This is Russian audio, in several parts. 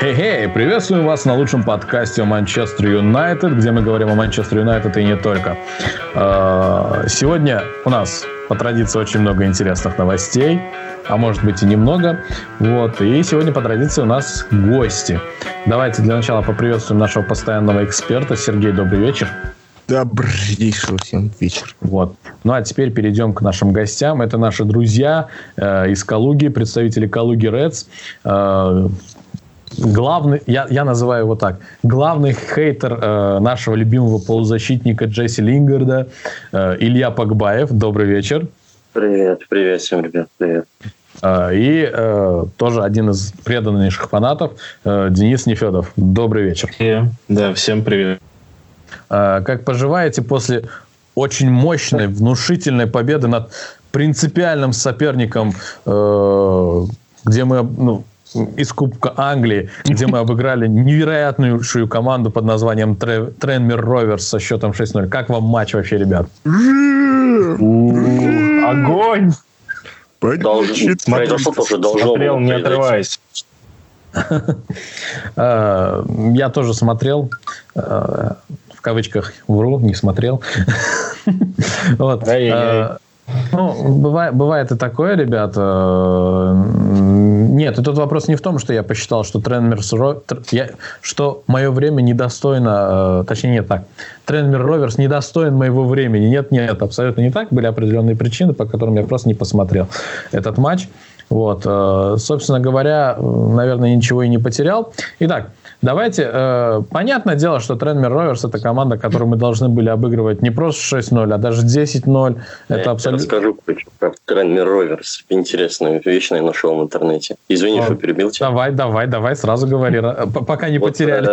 Хей-хей, приветствую вас на лучшем подкасте о Манчестер Юнайтед, где мы говорим о Манчестер Юнайтед и не только. А, сегодня у нас по традиции очень много интересных новостей, а может быть и немного. Вот. И сегодня по традиции у нас гости. Давайте для начала поприветствуем нашего постоянного эксперта. Сергей, добрый вечер. Добрейшего всем вечер. Вот. Ну а теперь перейдем к нашим гостям. Это наши друзья э, из Калуги, представители Калуги Редс. Э, главный, я, я называю его так, главный хейтер э, нашего любимого полузащитника Джесси Лингарда, э, Илья Погбаев. Добрый вечер. Привет, привет всем, ребят, привет. Э, и э, тоже один из преданнейших фанатов, э, Денис Нефедов. Добрый вечер. Всем, да, всем привет. Э, как поживаете после очень мощной, внушительной победы над принципиальным соперником, э, где мы, ну, из Кубка Англии, где мы обыграли невероятнейшую команду под названием Тренмер Роверс со счетом 6-0. Как вам матч вообще, ребят? Огонь! Произошло тоже должно Смотрел, не отрываясь. Э, я тоже смотрел. Э, в кавычках вру, не смотрел. Вот. Ну, бывает, бывает и такое, ребята. Нет, и тут вопрос не в том, что я посчитал, что Тренмерс что мое время недостойно, э, точнее, нет так. Тренмер Роверс недостоин моего времени. Нет, нет, абсолютно не так. Были определенные причины, по которым я просто не посмотрел этот матч. Вот, э, собственно говоря, наверное, ничего и не потерял. Итак, давайте. Э, понятное дело, что Тренмер Роверс это команда, которую мы должны были обыгрывать не просто 6-0, а даже 10-0. Это я абсолютно... расскажу про Тренмер Роверс. Интересную вещь я нашел в интернете. Извини, а, что перебил тебя. Давай, давай, давай, сразу говори, пока не вот, потеряли.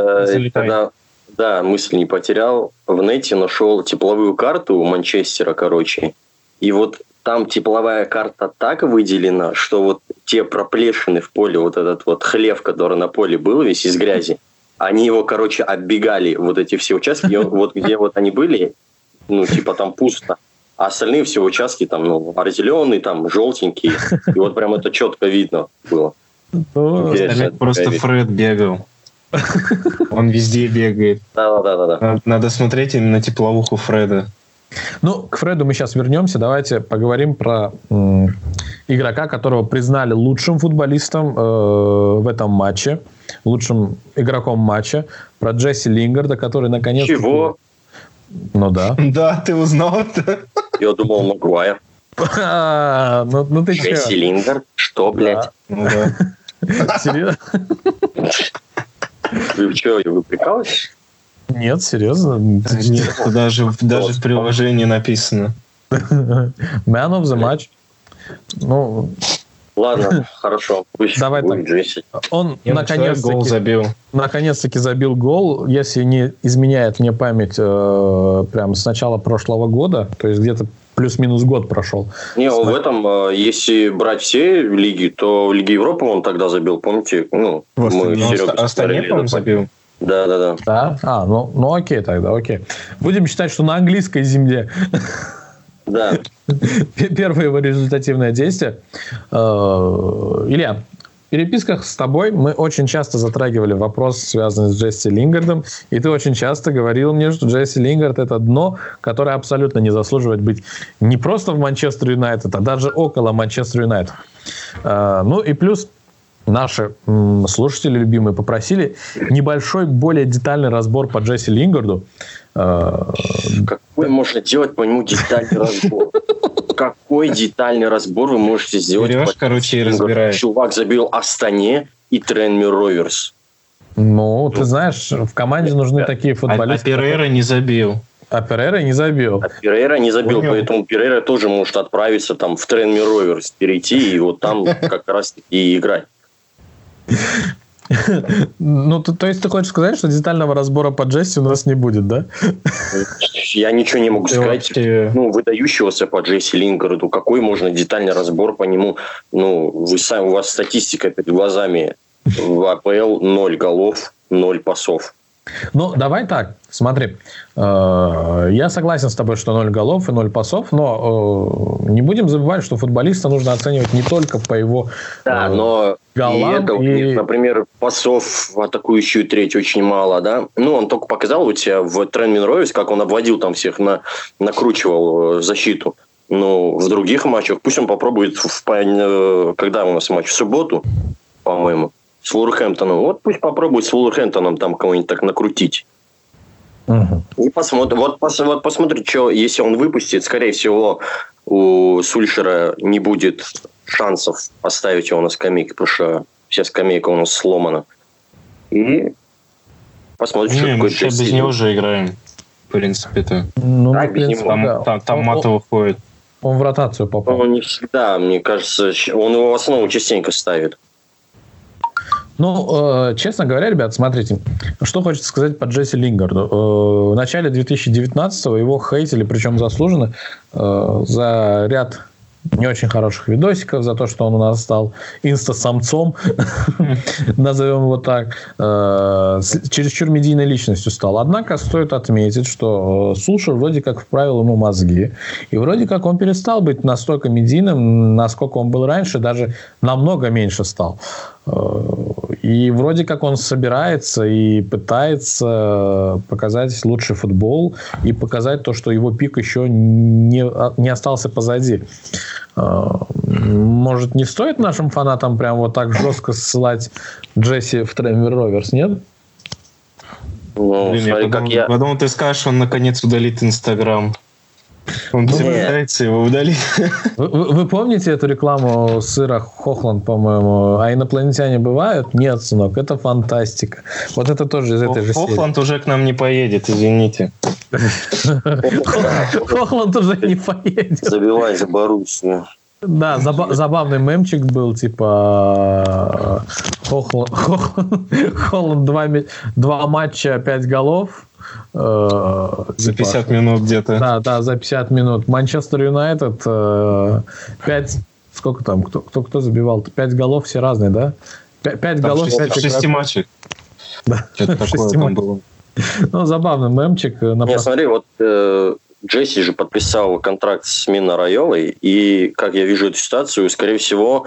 Э, да, мысль не потерял. В нете нашел тепловую карту у Манчестера, короче. И вот там тепловая карта так выделена, что вот те проплешины в поле, вот этот вот хлев, который на поле был весь из грязи, они его, короче, оббегали, вот эти все участки, и вот где вот они были, ну, типа там пусто, а остальные все участки там, ну, зеленые, там, желтенькие, и вот прям это четко видно было. Ну, просто Фред бегал. Он везде бегает. Да, да, да, да. Надо смотреть именно тепловуху Фреда. Ну, к Фреду мы сейчас вернемся. Давайте поговорим про м, игрока, которого признали лучшим футболистом э, в этом матче, лучшим игроком матча, про Джесси Лингарда, который наконец... Чего? Ну да. Да, ты узнал это. Я думал, Магуайр. Ну, ну ты Джесси Лингард? Что, блядь? Ну Серьезно? Вы что, вы прикалываетесь? Нет, серьезно? Нет, даже, даже в приложении написано. Man of the match. Ну, Ладно, хорошо. Пусть Давай так. Он наконец-таки забил. Наконец-таки забил гол, если не изменяет мне память, э, прям с начала прошлого года, то есть где-то плюс-минус год прошел. Не, в этом, э, если брать все лиги, то в Лиге Европы он тогда забил, помните? Ну, мы Серега Астане, забил. Да, да, да. Да? А, ну, ну окей тогда, окей. Будем считать, что на английской земле. Да. Первое его результативное действие. Э, Илья, в переписках с тобой мы очень часто затрагивали вопрос, связанный с Джесси Лингардом, и ты очень часто говорил мне, что Джесси Лингард – это дно, которое абсолютно не заслуживает быть не просто в Манчестер Юнайтед, а даже около Манчестер Юнайтед. Э, ну и плюс наши слушатели любимые попросили небольшой, более детальный разбор по Джесси Лингарду. Э, Какой можно делать по нему детальный разбор? Какой детальный разбор вы можете сделать? Берешь, короче, и разбираешь. Чувак забил Астане и Тренмир Роверс. Ну, ты знаешь, в команде нужны такие футболисты. А, а Перейра не забил. А Перейра не забил. А Перейра не забил, Понял. поэтому Перейра тоже может отправиться там в Тренмир Роверс, перейти и вот там как раз и играть. Ну, то, то есть ты хочешь сказать, что детального разбора по Джесси у нас не будет, да? Я ничего не могу сказать. Ну, выдающегося по Джесси Лингарду. Какой можно детальный разбор по нему? Ну, вы сами, у вас статистика перед глазами. В АПЛ 0 голов, 0 пасов. Ну, давай так, смотри. Э, я согласен с тобой, что 0 голов и 0 пасов, но э, не будем забывать, что футболиста нужно оценивать не только по его Да, но голам. И это, и... например, пасов в атакующую треть очень мало, да. Ну, он только показал у тебя в Тренмин Ройс, как он обводил там всех, на, накручивал защиту. Ну, в других матчах пусть он попробует, в, когда у нас матч? В субботу, по-моему с Вулверхэмптоном. Вот пусть попробует с Вулверхэмптоном там кого-нибудь так накрутить. Угу. И посмотрим. Вот, пос, вот посмотрит, что, если он выпустит, скорее всего, у Сульшера не будет шансов поставить его на скамейке, потому что вся скамейка у нас сломана. И посмотрим, не, что такое сейчас без него уже играем. В принципе-то. Ну, да, без него. Там, там, там Матов выходит. Он в ротацию попал. Ну, не всегда, мне кажется. Он его в основу частенько ставит. Ну, э, честно говоря, ребят, смотрите, что хочется сказать по Джесси Лингарду. Э, в начале 2019-го его хейтили, причем заслуженно, э, за ряд не очень хороших видосиков за то, что он у нас стал инста-самцом, назовем его так, э, чересчур медийной личностью стал. Однако стоит отметить, что э, Сулшер вроде как вправил ему мозги, и вроде как он перестал быть настолько медийным, насколько он был раньше, даже намного меньше стал. Э, и вроде как он собирается и пытается показать лучший футбол и показать то, что его пик еще не, не остался позади. Э, может, не стоит нашим фанатам прям вот так жестко ссылать Джесси в Трэмвер Роверс, нет? Ну, Блин, смотри, я подумал, как я... Потом ты скажешь, он наконец удалит Инстаграм. Он собирается его удалить. Вы, вы помните эту рекламу сыра Хохланд, по-моему? А инопланетяне бывают? Нет, сынок, это фантастика. Вот это тоже из этой же серии. Хохланд уже к нам не поедет, извините. Хохланд уже не поедет. Забивай за Боруссию. Да, забав, забавный мемчик был, типа Хохланд, Хохланд два, два матча, пять голов, Э, за 50 типа, минут где-то. Да, да, за 50 минут. Манчестер Юнайтед э, 5... Сколько там? Кто, кто, кто забивал? 5 голов, все разные, да? 5, 5 голов, 6, 5 шести матчей. Да, Что-то такое там было. Ну, забавный мемчик. На Не, смотри, вот э, Джесси же подписал контракт с Мино Райолой, и, как я вижу эту ситуацию, скорее всего,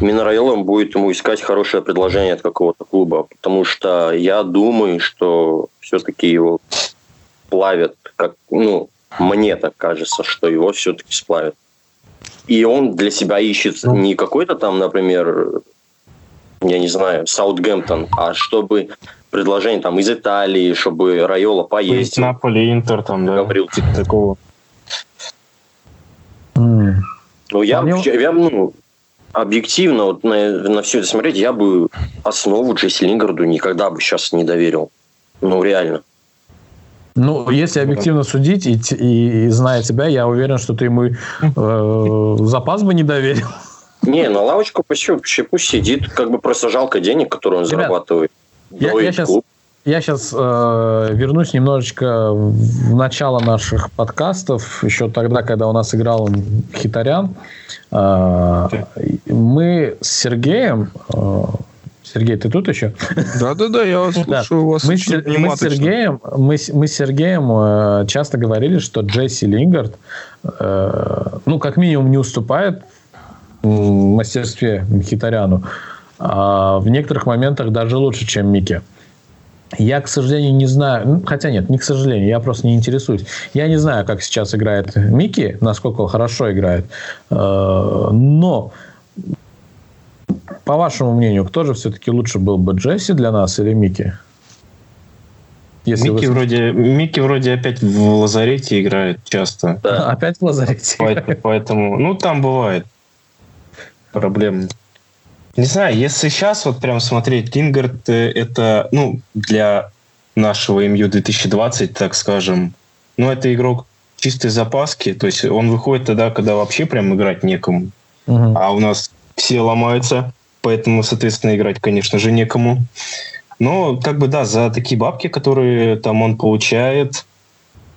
Райола будет ему искать хорошее предложение от какого-то клуба, потому что я думаю, что все-таки его плавят, как, ну, мне так кажется, что его все-таки сплавят. И он для себя ищет ну. не какой-то там, например, я не знаю, Саутгемптон, а чтобы предложение там из Италии, чтобы Райола поездил. Наполи, Интер там, да, говорил. типа такого. Mm. Ну, я, я, я ну, объективно вот на, на все это смотреть, я бы основу Джесси Лингарду никогда бы сейчас не доверил. Ну, реально. Ну, если объективно судить и, и, и зная тебя, я уверен, что ты ему э, запас бы не доверил. Не, на лавочку пусть, пусть сидит, как бы просто жалко денег, которые он Ребят, зарабатывает. Я, я сейчас, я сейчас э, вернусь немножечко в начало наших подкастов, еще тогда, когда у нас играл Хитарян. Э, мы с Сергеем... Э, Сергей, ты тут еще? Да-да-да, я вас слушаю. вас мы, мы, с Сергеем, мы, мы с Сергеем э, часто говорили, что Джесси Лингард, э, ну, как минимум, не уступает в мастерстве Хитаряну а в некоторых моментах даже лучше, чем Микки. Я, к сожалению, не знаю, ну, хотя нет, не к сожалению, я просто не интересуюсь. Я не знаю, как сейчас играет Микки, насколько он хорошо играет, э, но по вашему мнению, кто же все-таки лучше был бы, Джесси для нас или Микки? Если Микки, вы... вроде, Микки вроде опять в лазарете играет часто. Да. Опять в лазарете Поэтому, поэтому, ну, там бывает проблемы. Не знаю, если сейчас вот прям смотреть, Лингард э, это, ну, для нашего МЮ 2020, так скажем, ну, это игрок чистой запаски, то есть он выходит тогда, когда вообще прям играть некому. Uh-huh. А у нас все ломаются, поэтому, соответственно, играть, конечно же, некому. Но, как бы, да, за такие бабки, которые там он получает,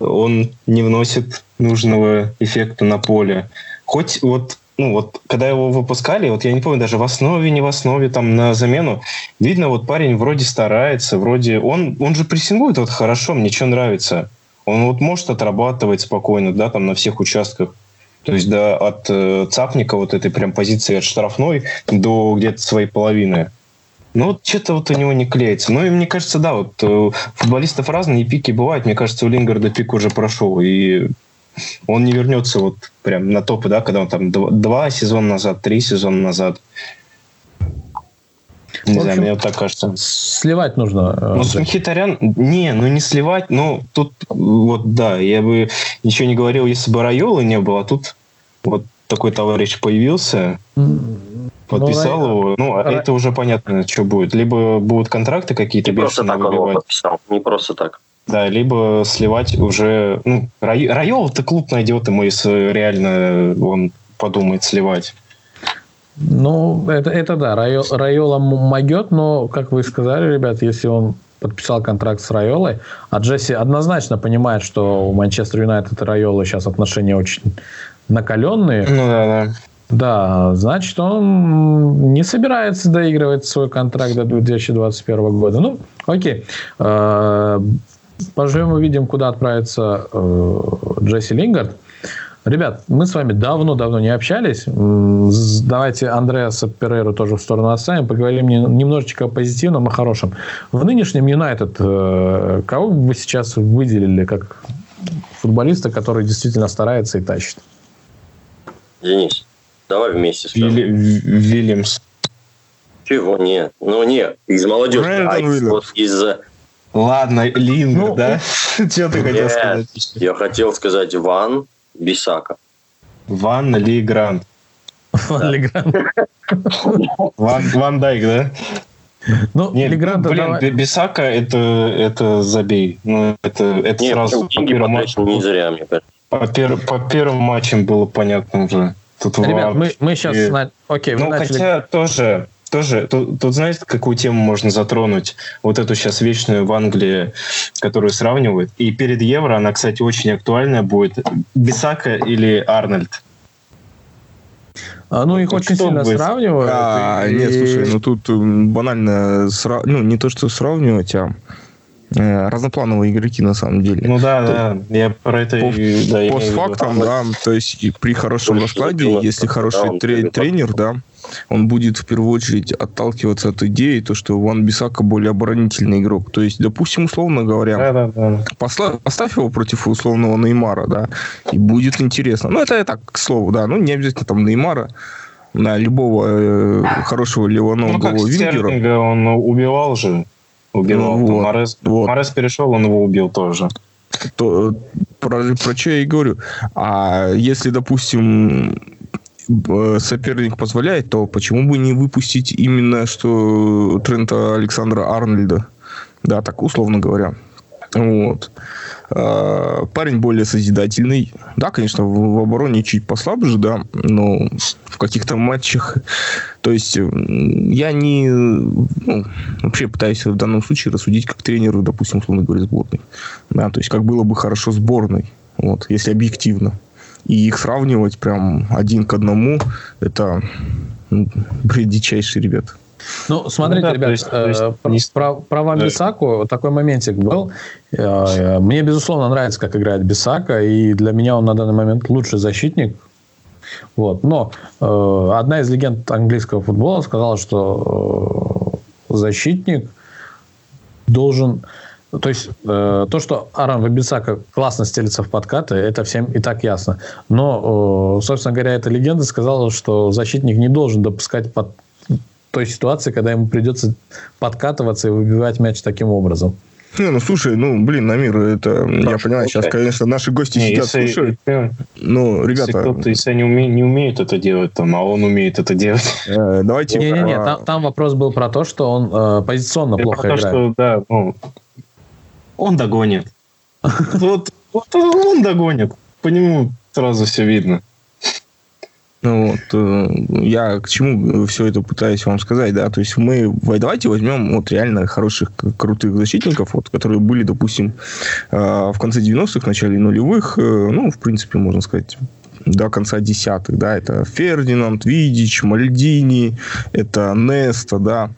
он не вносит нужного эффекта на поле. Хоть вот ну вот, когда его выпускали, вот я не помню, даже в основе, не в основе, там, на замену, видно, вот парень вроде старается, вроде, он, он же прессингует вот хорошо, мне что нравится. Он вот может отрабатывать спокойно, да, там, на всех участках. То есть, да, от э, цапника вот этой прям позиции от штрафной до где-то своей половины. Ну, вот что-то вот у него не клеится. Ну, и мне кажется, да, вот э, футболистов разные пики бывают. Мне кажется, у Лингарда пик уже прошел. И он не вернется вот прям на топы, да, когда он там два, два сезона назад, три сезона назад. Не общем, знаю, мне вот так кажется. Сливать нужно. Э, ну, Мхитарян, не, ну не сливать, ну тут вот да, я бы ничего не говорил, если бы Райолы не было, а тут вот такой товарищ появился, подписал ну, его, ну, а это уже понятно, что будет. Либо будут контракты какие-то Не просто так он его подписал, не просто так. Да, либо сливать уже... Ну, Райол-то клуб найдет ему, если реально он подумает сливать. Ну, это, это да, Райо, Райола могет, но, как вы сказали, ребят, если он подписал контракт с Райолой, а Джесси однозначно понимает, что у Манчестер Юнайтед и Райолы сейчас отношения очень накаленные. Ну да, да. Да, значит, он не собирается доигрывать свой контракт до 2021 года. Ну, окей. Э, поживем увидим, куда отправится э, Джесси Лингард. Ребят, мы с вами давно-давно не общались. Давайте Андреаса Перейру тоже в сторону оставим. Поговорим немножечко о позитивном и хорошем. В нынешнем Юнайтед э, кого бы вы сейчас выделили как футболиста, который действительно старается и тащит? Денис, давай вместе скажем. Вильямс. Чего? Нет. Ну, нет. Из молодежи. А вот из Ладно, Лингер, ну, да? Что ты хотел сказать? Я хотел сказать Ван Бисака. Ван Ли Грант. Ван Ли Грант. Ван, Ван Дайк, да? Ну, Нет, Легранта блин, давай... Бисака это, это забей. Ну, это, это Нет, сразу по первому матчу. Не зря, мне кажется. По, пер, по первым матчам было понятно уже. Тут Ребят, мы, мы сейчас... И... Окей, ну, начали... хотя тоже тоже, тут, тут знаете, какую тему можно затронуть? Вот эту сейчас вечную в Англии, которую сравнивают. И перед Евро она, кстати, очень актуальная будет. Бисака или Арнольд? А, ну, их очень сильно будет? сравнивают. А, и... Нет, слушай, ну тут банально, сра... ну, не то, что сравнивать, а разноплановые игроки на самом деле. Ну да, то, да, я про это по, и, да, постфактум, да, то есть при хорошем раскладе, если хороший тренер, да, он будет в первую очередь отталкиваться от идеи, то, что Ван Бисака более оборонительный игрок. То есть, допустим, условно говоря, да, да, да. Посла, поставь его против условного Неймара, да, и будет интересно. Ну, это так, к слову, да, ну, не обязательно там Неймара, на любого э, хорошего левоногого ну, вингера. он убивал же. Убивал. Ну, вот, Морес, вот. Морес перешел, он его убил тоже. То, про, про что я и говорю. А если, допустим, Э, соперник позволяет, то почему бы не выпустить именно что Трента Александра Арнольда? Да, так условно говоря. Вот. А, парень более созидательный. Да, конечно, в, в обороне чуть послабже, да, но в каких-то матчах... То есть я не... Ну, вообще пытаюсь в данном случае рассудить как тренеру, допустим, условно говоря, сборной. Да, то есть как было бы хорошо сборной, вот, если объективно. И их сравнивать прям один к одному, это ну, бред дичайший, ребят. Ну, смотрите, ну, да, ребят, есть, э, то есть, про, про Ван да. Бисаку такой моментик был. Э, мне, безусловно, нравится, как играет Бисака, и для меня он на данный момент лучший защитник. Вот. Но э, одна из легенд английского футбола сказала, что э, защитник должен то есть э, то, что Аран Вабисака классно стелится в подкаты, это всем и так ясно. Но, э, собственно говоря, эта легенда сказала, что защитник не должен допускать под той ситуации, когда ему придется подкатываться и выбивать мяч таким образом. Не, ну слушай, ну блин, Намир, это Прошу я понимаю, сейчас, конечно, наши гости не, сидят, если, слушают. Ну, ребята. Если кто-то если они уме, не умеют это делать, там, а он умеет это делать. Э, давайте. Не, не, не, там, там вопрос был про то, что он э, позиционно плохо про то, играет. Что, да, ну, он догонит. Вот, вот он догонит. По нему сразу все видно. Ну вот, э, я к чему все это пытаюсь вам сказать, да, то есть мы, давайте возьмем вот реально хороших, крутых защитников, вот, которые были, допустим, э, в конце 90-х, начале нулевых, э, ну, в принципе, можно сказать, до конца десятых, да, это Фердинанд, Видич, Мальдини, это Неста, да,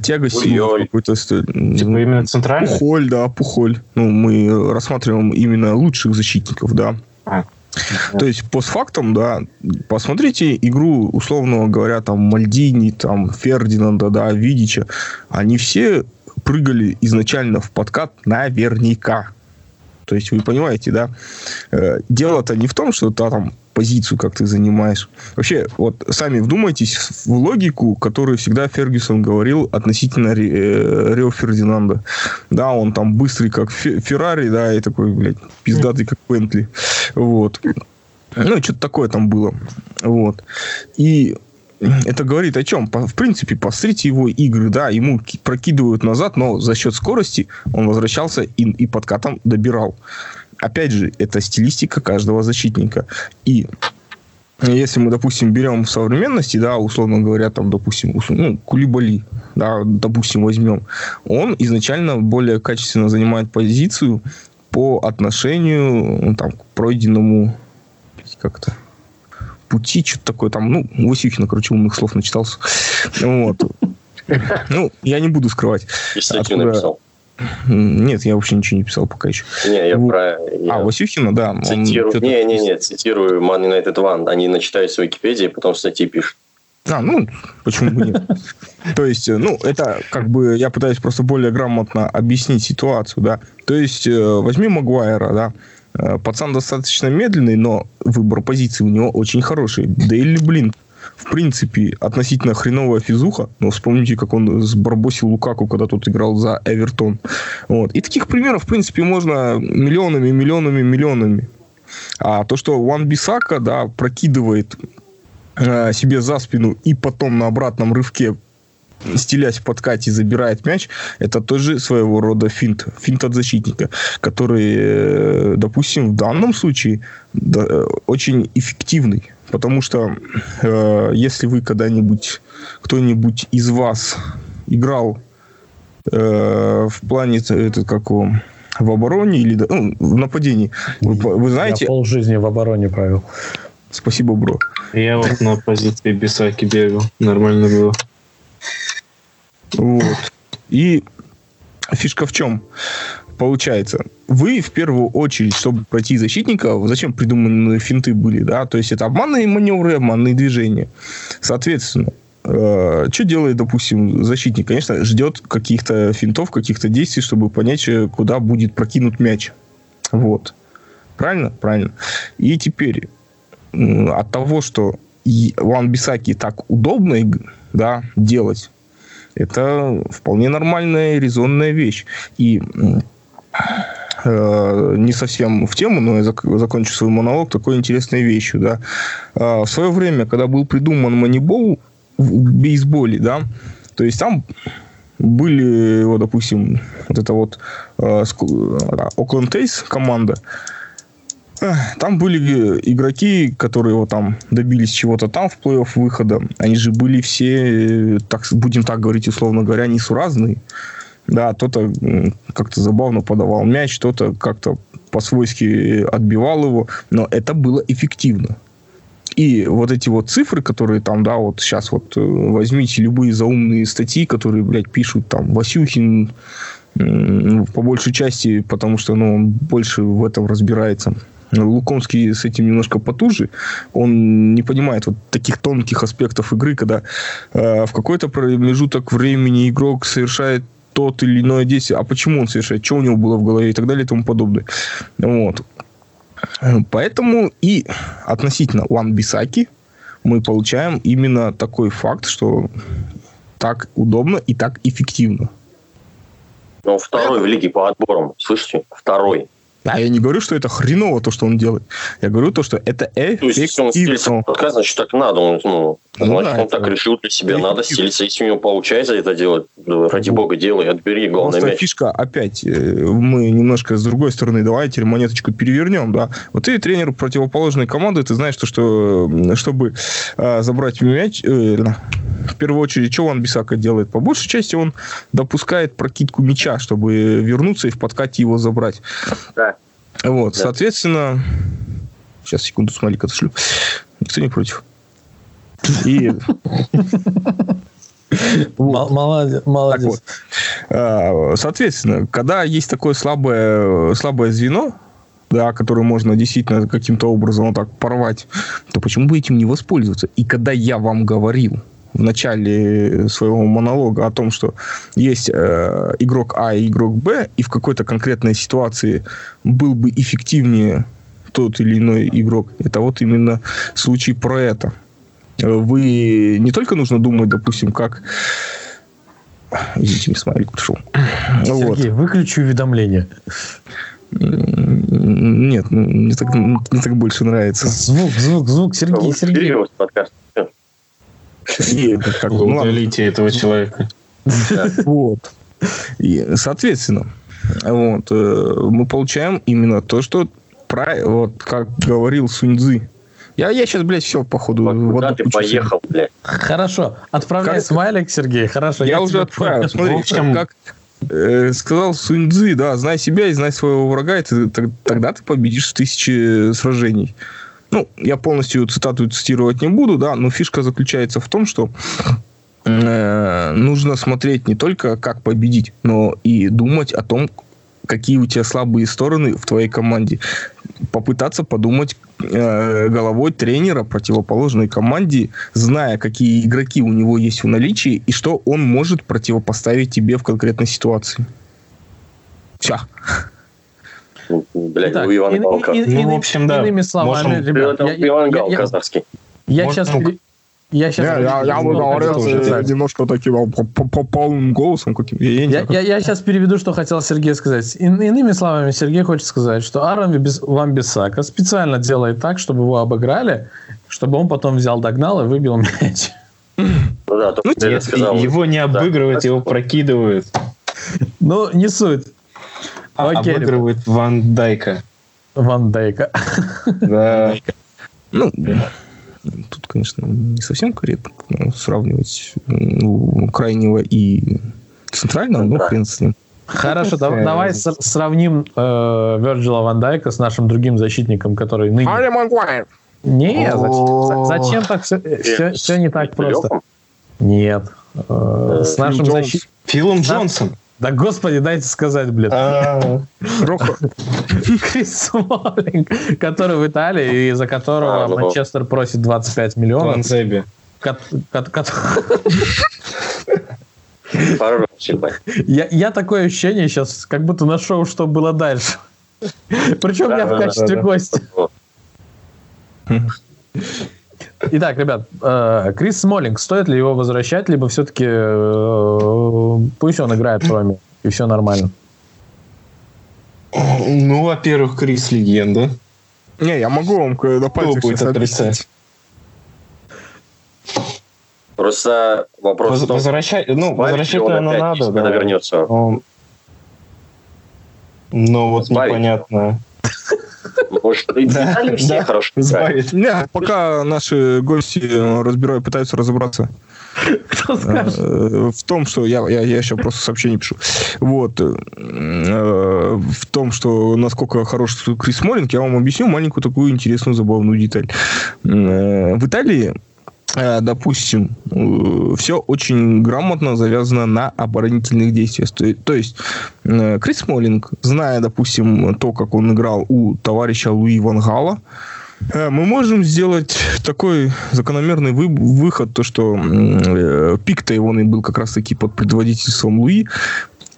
Тяга какой-то... Типа именно центральный? Пухоль, да, Пухоль. Ну, мы рассматриваем именно лучших защитников, да. А. То есть, постфактум, да, посмотрите игру, условно говоря, там, Мальдини, там, Фердинанда, да, Видича. Они все прыгали изначально в подкат наверняка. То есть, вы понимаете, да? Э, дело-то не в том, что да, там позицию, как ты занимаешь. Вообще, вот сами вдумайтесь в логику, которую всегда Фергюсон говорил относительно э, Рио Фердинанда. Да, он там быстрый, как Феррари, да, и такой, блядь, пиздатый, как Бентли. Вот. Ну, что-то такое там было. Вот. И это говорит о чем? В принципе, посмотрите его игры, да, ему прокидывают назад, но за счет скорости он возвращался и, и подкатом добирал опять же, это стилистика каждого защитника. И если мы, допустим, берем в современности, да, условно говоря, там, допустим, ну, Кулибали, да, допустим, возьмем, он изначально более качественно занимает позицию по отношению ну, там, к пройденному как-то пути, что-то такое там, ну, Васюхина, короче, умных слов начитался. Вот. Ну, я не буду скрывать. Естественно, написал. Нет, я вообще ничего не писал пока еще. Не, я вот. про... Я а, Васюхина, да. Цитирую... Не, не, не, цитирую Man United One. Они начитают в Википедии, потом статьи пишут. А, ну, почему бы нет? То есть, ну, это как бы я пытаюсь просто более грамотно объяснить ситуацию, да. То есть, э, возьми Магуайра, да. Э, пацан достаточно медленный, но выбор позиции у него очень хороший. Да или, блин, в принципе, относительно хреновая физуха, но вспомните, как он сбарбосил Лукаку, когда тот играл за Эвертон. Вот. И таких примеров, в принципе, можно миллионами, миллионами, миллионами. А то, что Ван Бисака, да, прокидывает э, себе за спину и потом на обратном рывке стелясь в подкате, забирает мяч, это тоже своего рода финт. Финт от защитника, который, э, допустим, в данном случае да, э, очень эффективный. Потому что э, если вы когда-нибудь, кто-нибудь из вас играл э, в плане, это как его, в обороне или ну, в нападении, вы, вы знаете... Я полжизни в обороне правил. Спасибо, бро. Я вот на позиции Бисаки бегал. Нормально было. Вот. И фишка в чем? Получается, вы в первую очередь, чтобы пройти защитника, зачем придуманы финты были, да? То есть это обманные маневры, обманные движения. Соответственно, э, что делает, допустим, защитник? Конечно, ждет каких-то финтов, каких-то действий, чтобы понять, э, куда будет прокинут мяч. Вот. Правильно? Правильно. И теперь от того, что Ван Бисаки так удобно да, делать, это вполне нормальная резонная вещь. И э, не совсем в тему, но я зак- закончу свой монолог такой интересной вещью, да. Э, в свое время, когда был придуман манибол в бейсболе, да, то есть там были, вот, допустим, вот это вот э, Окленд Тейс команда, там были игроки, которые вот там добились чего-то там в плей-офф выхода. Они же были все, так, будем так говорить, условно говоря, несуразные. Да, кто-то как-то забавно подавал мяч, кто-то как-то по-свойски отбивал его, но это было эффективно. И вот эти вот цифры, которые там, да, вот сейчас вот э, возьмите любые заумные статьи, которые, блядь, пишут там Васюхин, по большей части, потому что, ну, он больше в этом разбирается. Лукомский с этим немножко потуже. Он не понимает вот таких тонких аспектов игры, когда э, в какой-то промежуток времени игрок совершает тот или иное действие, а почему он совершает, что у него было в голове и так далее и тому подобное. Вот. Поэтому и относительно Ван Бисаки мы получаем именно такой факт, что так удобно и так эффективно. Ну, второй в лиге по отборам, слышите? Второй. А я не говорю, что это хреново, то, что он делает. Я говорю то, что это эффективно. То есть, если он стелится подкаст, значит, так надо. Он, ну, ну, значит, да, он так решил для себя. Надо стелиться. Если у него получается это делать, ради бога, делай, отбери главное мяч. фишка, опять, э, мы немножко с другой стороны, давайте монеточку перевернем, да. Вот ты тренер противоположной команды, ты знаешь, то, что чтобы э, забрать мяч, э, в первую очередь, что он Бисака делает? По большей части он допускает прокидку мяча, чтобы вернуться и в подкате его забрать. Да. Вот, да. соответственно, Сейчас, секунду, смайлик отошлю. Никто не против. И... Молодец. молодец. А, соответственно, когда есть такое слабое, слабое звено, да, которое можно действительно каким-то образом вот так порвать, то почему бы этим не воспользоваться? И когда я вам говорил в начале своего монолога о том, что есть э, игрок А и игрок Б, и в какой-то конкретной ситуации был бы эффективнее тот или иной игрок, это вот именно случай про это. Вы не только нужно думать, допустим, как Извините, мне смайлик пришел. Сергей, вот. выключи уведомления. Нет, мне так, мне так больше нравится. Звук, звук, звук, Сергей, Сергей. И, как, ну, Удалите этого человека. Вот. И, соответственно, вот, э, мы получаем именно то, что про, вот, как говорил Суньцзы, я, я сейчас, блядь, все, походу. Куда ты поехал, блядь? Хорошо. Отправляй как... смайлик, Сергей. Хорошо. Я, я уже отправил. Смотри, чем... как э, сказал Суньцзы, да, знай себя и знай своего врага, и ты, тогда ты победишь в тысячи сражений. Ну, я полностью цитату цитировать не буду, да, но фишка заключается в том, что э, нужно смотреть не только как победить, но и думать о том, какие у тебя слабые стороны в твоей команде. Попытаться подумать э, головой тренера противоположной команде, зная, какие игроки у него есть в наличии и что он может противопоставить тебе в конкретной ситуации. Все. Блять, ну Иван Галка. Ну, в общем, да. Иными словами, ребят, Иван Гал казахский. Я сейчас, я сейчас... Я, я, я говорил немножко таким по, полным голосом каким я, я, я, я сейчас переведу, что хотел Сергей сказать. Ин, иными словами, Сергей хочет сказать, что Аарон Вамбисака специально делает так, чтобы его обыграли, чтобы он потом взял, догнал и выбил мяч. Ну да, только ну, нет, сказал, его не обыгрывают, да. его прокидывают. Ну, не суть. А, Окей, обыгрывает Ван Дайка. Ван Дайка. Да. Ну, Тут, конечно, не совсем корректно сравнивать ну, крайнего и центрального, но хрен с ним. Хорошо, давай, давай сравним э, Верджила Ван Дайка с нашим другим защитником, который ныне... Харри Магуайр! Нет, зачем, зачем так все, все, все не так просто? Нет. Э, с нашим защитником... Филом Джонсон. Да господи, дайте сказать, блин. А. Крис Смолинг, который в Италии, и за которого а, Манчестер просит 25 миллионов. Я, я такое ощущение сейчас, как будто нашел, что было дальше. Причем я в качестве гостя. Итак, ребят, э, Крис Смолинг, стоит ли его возвращать, либо все-таки э, пусть он играет в Роме, и все нормально? Ну, во-первых, Крис легенда. Не, я могу вам на пальцах будет отрицать. Просто вопрос Воз, в том, возвращать, ну, возвращать наверное, надо, да. вернется. Он... Ну, вот Сбавить. непонятно. Может, и детали все хорошо Не, пока наши гости э, разбирают, пытаются разобраться. Кто скажет? Э, в том, что я, я, я еще просто сообщение пишу. Вот. Э, в том, что насколько хорош Крис Смолинг, я вам объясню маленькую такую интересную, забавную деталь. В Италии допустим, э, все очень грамотно завязано на оборонительных действиях. То есть, э, Крис Смолинг, зная, допустим, то, как он играл у товарища Луи Ван Гала, мы можем сделать такой закономерный вы, выход, то что э, пик-то его был как раз-таки под предводительством Луи,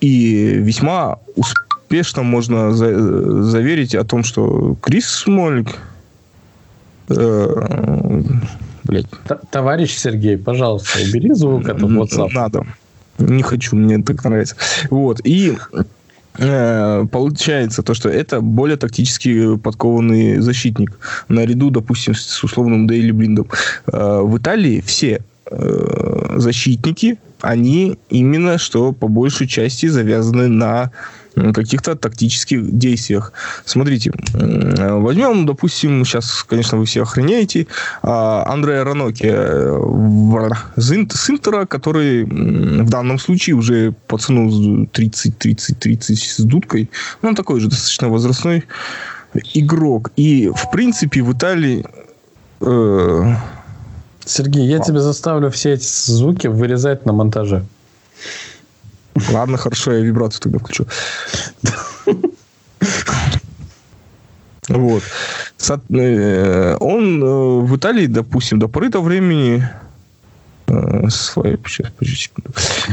и весьма успешно можно за, заверить о том, что Крис Смолинг э, блядь. Товарищ Сергей, пожалуйста, убери звук от WhatsApp. Надо. Не хочу, мне так нравится. Вот. И э, получается то, что это более тактически подкованный защитник. Наряду, допустим, с условным Дейли Блиндом. Э, в Италии все э, защитники, они именно что по большей части завязаны на каких-то тактических действиях. Смотрите, возьмем, допустим, сейчас, конечно, вы все охренеете, а, Андрея Раноки э, с Интера, который в данном случае уже пацану 30-30-30 с дудкой, ну, он такой же достаточно возрастной игрок. И, в принципе, в Италии... Э... Сергей, я тебе заставлю все эти звуки вырезать на монтаже. Ладно, хорошо, я вибрацию тогда включу. Вот. Э, он э, в Италии, допустим, до поры до времени свой... Сейчас,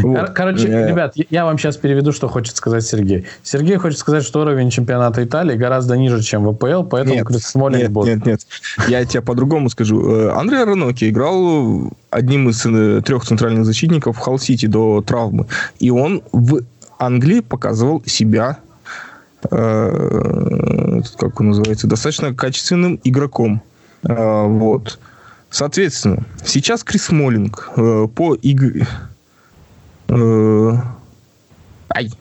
вот. Короче, э, ребят, я вам сейчас переведу, что хочет сказать Сергей. Сергей хочет сказать, что уровень чемпионата Италии гораздо ниже, чем в АПЛ, поэтому нет, Смолин нет, будет. Нет, нет, Я тебе по-другому скажу. Э, Андрей Раноки играл одним из трех центральных защитников в Халл-Сити до травмы. И он в Англии показывал себя как он называется, достаточно качественным игроком. Вот. Соответственно, сейчас Крис Моллинг э, по игре... Э, ай.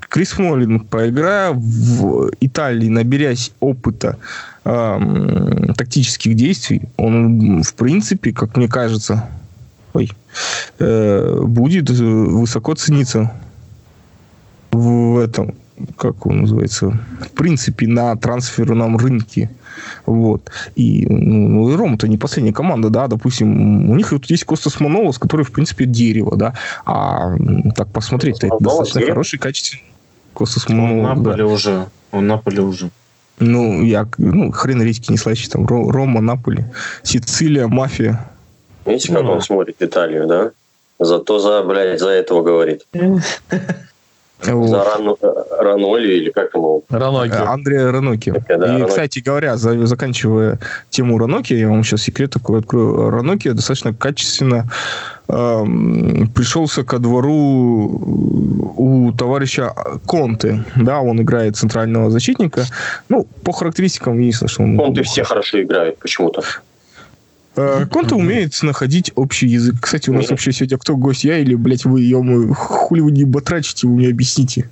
Крис Моллинг, поиграя в Италии, наберясь опыта э, тактических действий, он, в принципе, как мне кажется, ой, э, будет высоко цениться в этом, как он называется, в принципе, на трансферном рынке. Вот. И, ну, и Рома-то не последняя команда, да, допустим, у них вот есть Костас Манолос, который, в принципе, дерево, да, а так посмотреть-то это достаточно дерево? хороший, качественный Костас Манолос. Он Наполе да. уже, он Наполе уже. Ну, я, ну, хрен редьки не слащий, там, Рома, Наполи, Сицилия, мафия. Видите, как ну, он смотрит Италию, да? Зато за, блядь, за этого говорит. Вот. За Раноли или как ему? Раноки. Э, Андрея Раноки. Да, и, Раноки. кстати говоря, за, заканчивая тему Раноки, я вам сейчас секрет такой открою. Раноки достаточно качественно э, пришелся ко двору у товарища Конты. Да, он играет центрального защитника. Ну, по характеристикам единственное, что он... Конты все хорошо играют почему-то. Э, Конта умеет находить общий язык. Кстати, у нас вообще сегодня кто гость, я или, блядь, вы, ё хули вы не батрачите, вы мне объясните.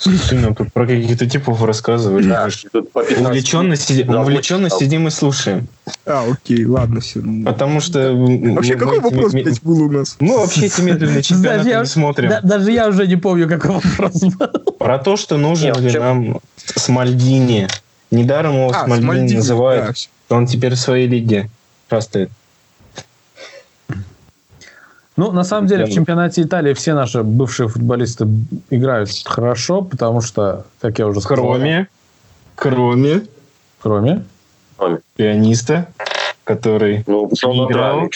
Слушай, нам тут про каких-то типов рассказывали. Да, увлеченно, сидим, увлеченно сидим и слушаем. А, окей, ладно, все. Потому что... Вообще, какой вопрос, блядь, был у нас? Мы вообще эти медленные чемпионаты не смотрим. Даже я уже не помню, какой вопрос был. Про то, что нужно ли нам Смальдини. Недаром его а, Смальдини называют он теперь в своей лиге шастает. Ну, на самом деле, в чемпионате Италии все наши бывшие футболисты играют хорошо, потому что, как я уже сказал... Кроме... Кроме... Кроме? Пианиста, который ну, не играл.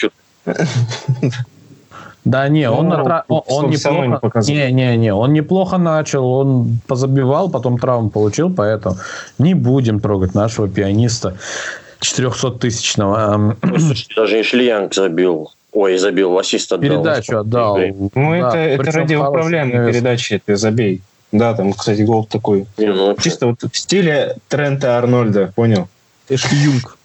Да, не, он, ну, на он, он неплохо, не, не, не, он неплохо начал, он позабивал, потом травму получил, поэтому не будем трогать нашего пианиста. 400-тысячного. Даже Янг забил. Ой, забил, ассист отдал. Передачу отдал. Ну, да, это, это радиоуправляемые передачи, ты забей. Да, там, кстати, гол такой. Не, ну, Чисто вот в стиле Трента Арнольда, понял? Эшли Юнг.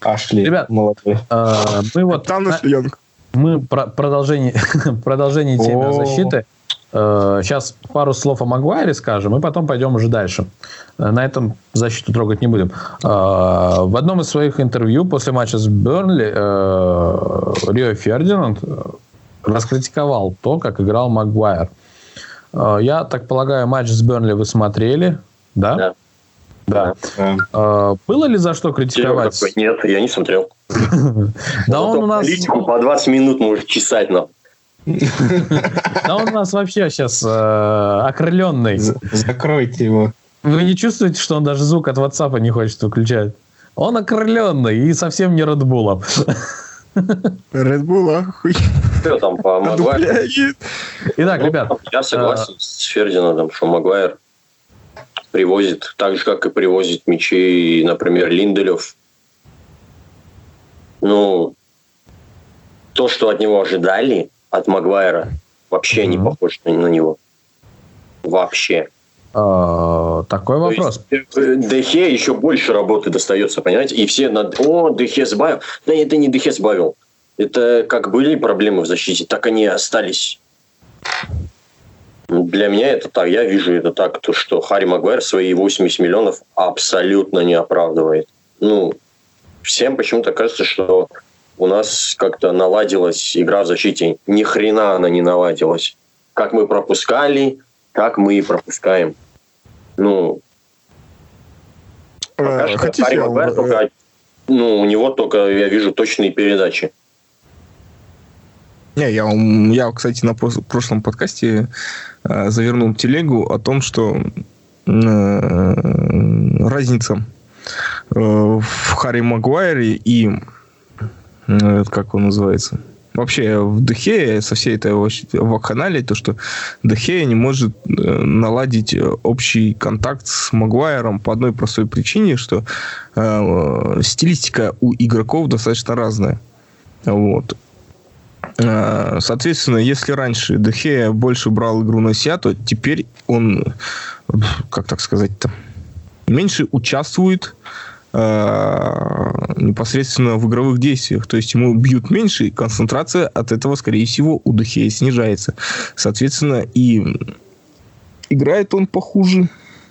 Ашли, Ребят, молодой. Э, мы вот... Там Эшли Юнг. Мы про продолжение, продолжение темы защиты. Сейчас э, пару слов о Магуайре скажем, и потом пойдем уже дальше. Э, на этом защиту трогать не будем. Э, в одном из своих интервью после матча с Бернли Рио Фердинанд раскритиковал то, как играл Магуайр. Я так полагаю, матч с Бернли вы смотрели, да? Да. Да. да. Было ли за что критиковать? Нет, я не смотрел. Да он у нас... По 20 минут может чесать нам. Да он у нас вообще сейчас э, окрыленный. Закройте его. Вы не чувствуете, что он даже звук от WhatsApp не хочет выключать? Он окрыленный и совсем не Red Bull. Red Bull, ахуй. Что там по Магуайру? Итак, ну, ребят. Я согласен с Фердинандом, что Магуайр привозит, так же, как и привозит мячей, например, Линделев. Ну, то, что от него ожидали, от Магуайра вообще mm-hmm. не похож на, на него. Вообще. А, такой вопрос. Э, Дехе еще больше работы достается, понимаете? И все над... О, Дехе сбавил. Да это не Дехе сбавил. Это как были проблемы в защите, так они и остались. Для меня это так. Я вижу это так, то, что Харри Магуайр свои 80 миллионов абсолютно не оправдывает. Ну, всем почему-то кажется, что у нас как-то наладилась игра в защите. Ни хрена она не наладилась. Как мы пропускали, как мы и пропускаем. Ну, пока что Хотите, Харри я- Магуайр только, ну, у него только, я вижу, точные передачи. Не, я, я, кстати, на прошлом подкасте э, завернул телегу о том, что э, разница э, в Харри Магуайре и э, как он называется? Вообще в Дехе со всей этой вообще вакханалией, то, что Дехе не может э, наладить общий контакт с Магуайром по одной простой причине, что э, стилистика у игроков достаточно разная. Вот. Э, Соответственно, если раньше Дехея больше брал игру на себя, то теперь он, э, как так сказать-то, меньше участвует непосредственно в игровых действиях. То есть ему бьют меньше, и концентрация от этого, скорее всего, у Дехея снижается. Соответственно, и играет он похуже,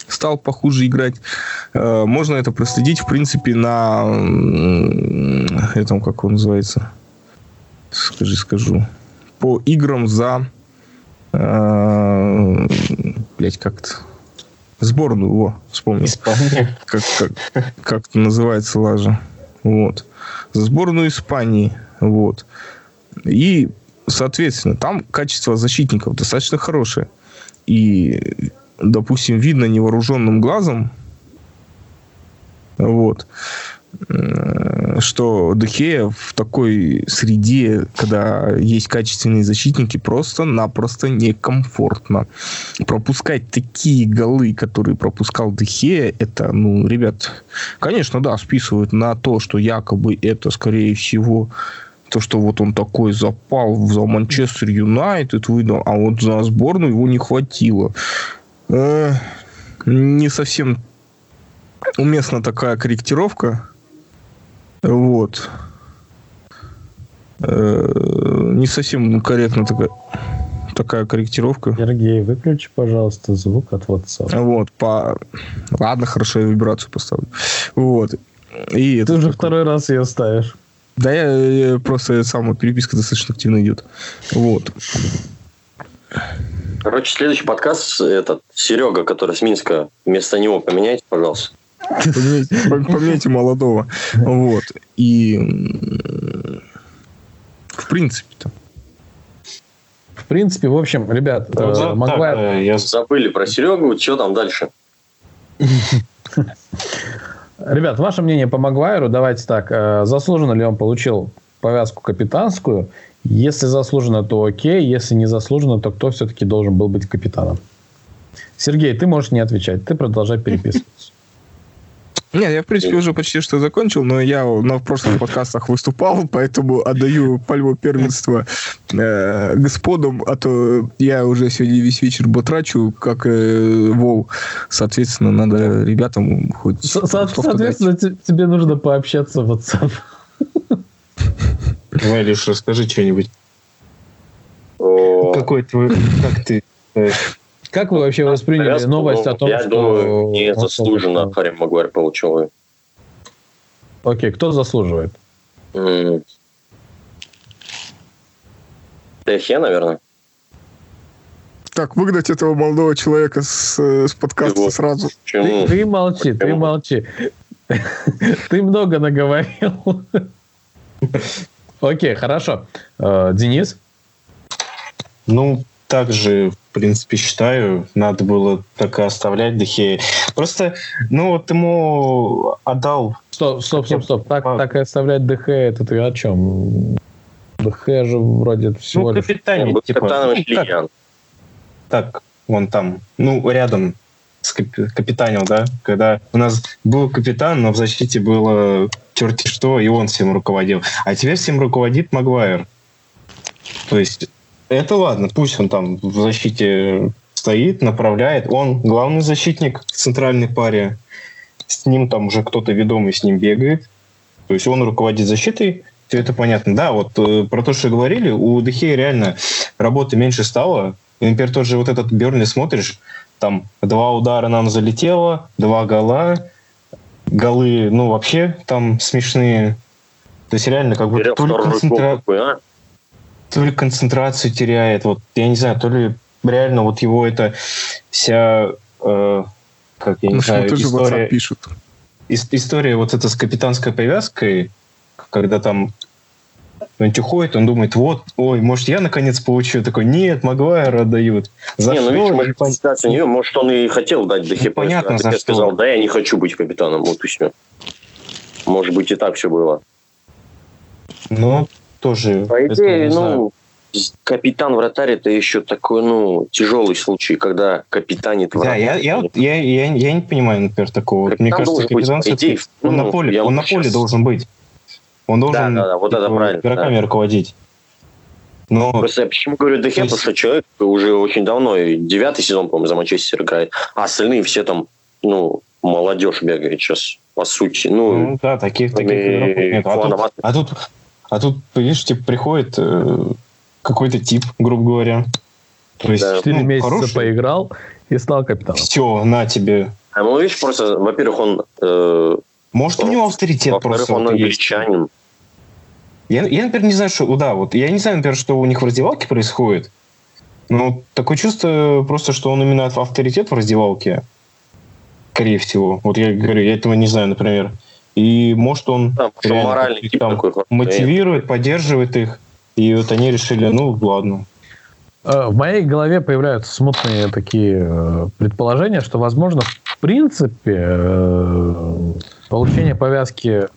стал похуже играть. Э, Можно это проследить, в принципе, на этом, как он называется, скажи, скажу, по играм за, э, блять, как-то, сборную, во, вспомнил, Испания. как, как, как это называется лажа, вот, за сборную Испании, вот, и, соответственно, там качество защитников достаточно хорошее, и, допустим, видно невооруженным глазом, вот, что Дехея в такой среде, когда есть качественные защитники, просто-напросто некомфортно. Пропускать такие голы, которые пропускал Дехея, это, ну, ребят, конечно, да, списывают на то, что якобы это, скорее всего, то, что вот он такой запал за Манчестер Юнайтед выдал, а вот за сборную его не хватило. Э, не совсем уместна такая корректировка. Вот. Э, Не совсем корректна такая, такая корректировка. Сергей, выключи, пожалуйста, звук от WhatsApp. Вот, по... Ладно, хорошо, я вибрацию поставлю. Вот. И это Ты уже такой- второй раз ее ставишь. Да, я, я просто сама переписка достаточно активно идет. Вот. Короче, следующий подкаст, этот, Серега, который с Минска, вместо него поменяйте, пожалуйста. Поменяйте, поменяйте молодого. Вот. И в принципе-то. В принципе, в общем, ребят, Ну, э, да, Магуайр- так, э, я Забыли про Серегу, что там дальше? Ребят, ваше мнение по Магуайру, давайте так. э, Заслуженно ли он получил повязку капитанскую? Если заслуженно, то окей. Если не заслуженно, то кто все-таки должен был быть капитаном? Сергей, ты можешь не отвечать. Ты продолжай переписываться. Нет, я, в принципе, уже почти что закончил, но я на прошлых подкастах выступал, поэтому отдаю пальму первенства э, господам, а то я уже сегодня весь вечер батрачу, как э, Вол. Соответственно, надо ребятам хоть... Со-. Соответственно, те- тебе нужно пообщаться в WhatsApp. Давай, Леш, расскажи что-нибудь. Какой твой... Как ты... Как вы вообще восприняли повязку, новость о том, Я что... думаю, не заслуженно Харри Магуайр получил ее. Окей, кто заслуживает? Техе, наверное. Так, выгнать этого молодого человека с, э, с подкаста Его. сразу. Ты, Почему? ты молчи, ты Почему? молчи. Ты много наговорил. Окей, хорошо. Э, Денис? Ну, также, в принципе, считаю, надо было так и оставлять Дехея. Просто, ну, вот ему отдал... Стоп, стоп, стоп, стоп. Так, А. так и оставлять ДХ, это ты о чем? ДХ же вроде всего Ну, лишь... капитане, Был типа... капитаном ну, как Шлиян. так, он там, ну, рядом с капи- капитанил, да, когда у нас был капитан, но в защите было черти что, и он всем руководил. А теперь всем руководит Магуайр. То есть это ладно, пусть он там в защите стоит, направляет. Он главный защитник в центральной паре. С ним там уже кто-то ведомый с ним бегает. То есть он руководит защитой, все это понятно. Да, вот э, про то, что говорили, у Дехея реально работы меньше стало. И, например, тот же вот этот Бернли смотришь, там два удара нам залетело, два гола, голы, ну, вообще там смешные. То есть реально как бы второй гол концентра- а? То ли концентрацию теряет, вот я не знаю, то ли реально вот его это вся, э, как, я не ну, знаю, история... пишут. История вот эта с капитанской повязкой, когда там кто-нибудь уходит, он думает, вот, ой, может, я наконец получу. Такой, нет, Магуайра дают. За не, ну, что? ну, видишь, может, ситуация не может, он и хотел дать Дехе. Ну, понятно, а за что. сказал, да, я не хочу быть капитаном, вот и все. Может быть, и так все было. Ну, тоже... По идее, ну, капитан вратарь это еще такой, ну, тяжелый случай, когда капитанит вратарь. Да, я, я, вот, я, я, я не понимаю, например, такого. Капитан Мне кажется, капитан быть, идее, он ну, на поле, он на поле сейчас... должен быть. Он должен да, да, да, вот это правильно, игроками да. руководить. Но... Просто я почему говорю Дехе, есть... потому что человек уже очень давно, девятый сезон, по-моему, за Манчестер играет, а остальные все там, ну, молодежь бегает сейчас, по сути. Ну, ну да, таких, таких игроков нет. А тут, а тут, а тут, видишь, типа, приходит э, какой-то тип, грубо говоря. То есть, да. 4 ну, месяца хороший. поиграл и стал капитаном. Все, на тебе. А ну, видишь, просто, во-первых, он э, может, у него авторитет просто он англичанин. Я, я, например, не знаю, что... Да, вот я не знаю, например, что у них в раздевалке происходит. Но такое чувство просто, что он именно авторитет в раздевалке. Скорее всего. Вот я говорю, я этого не знаю, например. И может он да, моральный тип там, такой, мотивирует, поддерживает их. И вот они решили, ну ладно. Э, в моей голове появляются смутные такие э, предположения, что, возможно, в принципе, э, получение повязки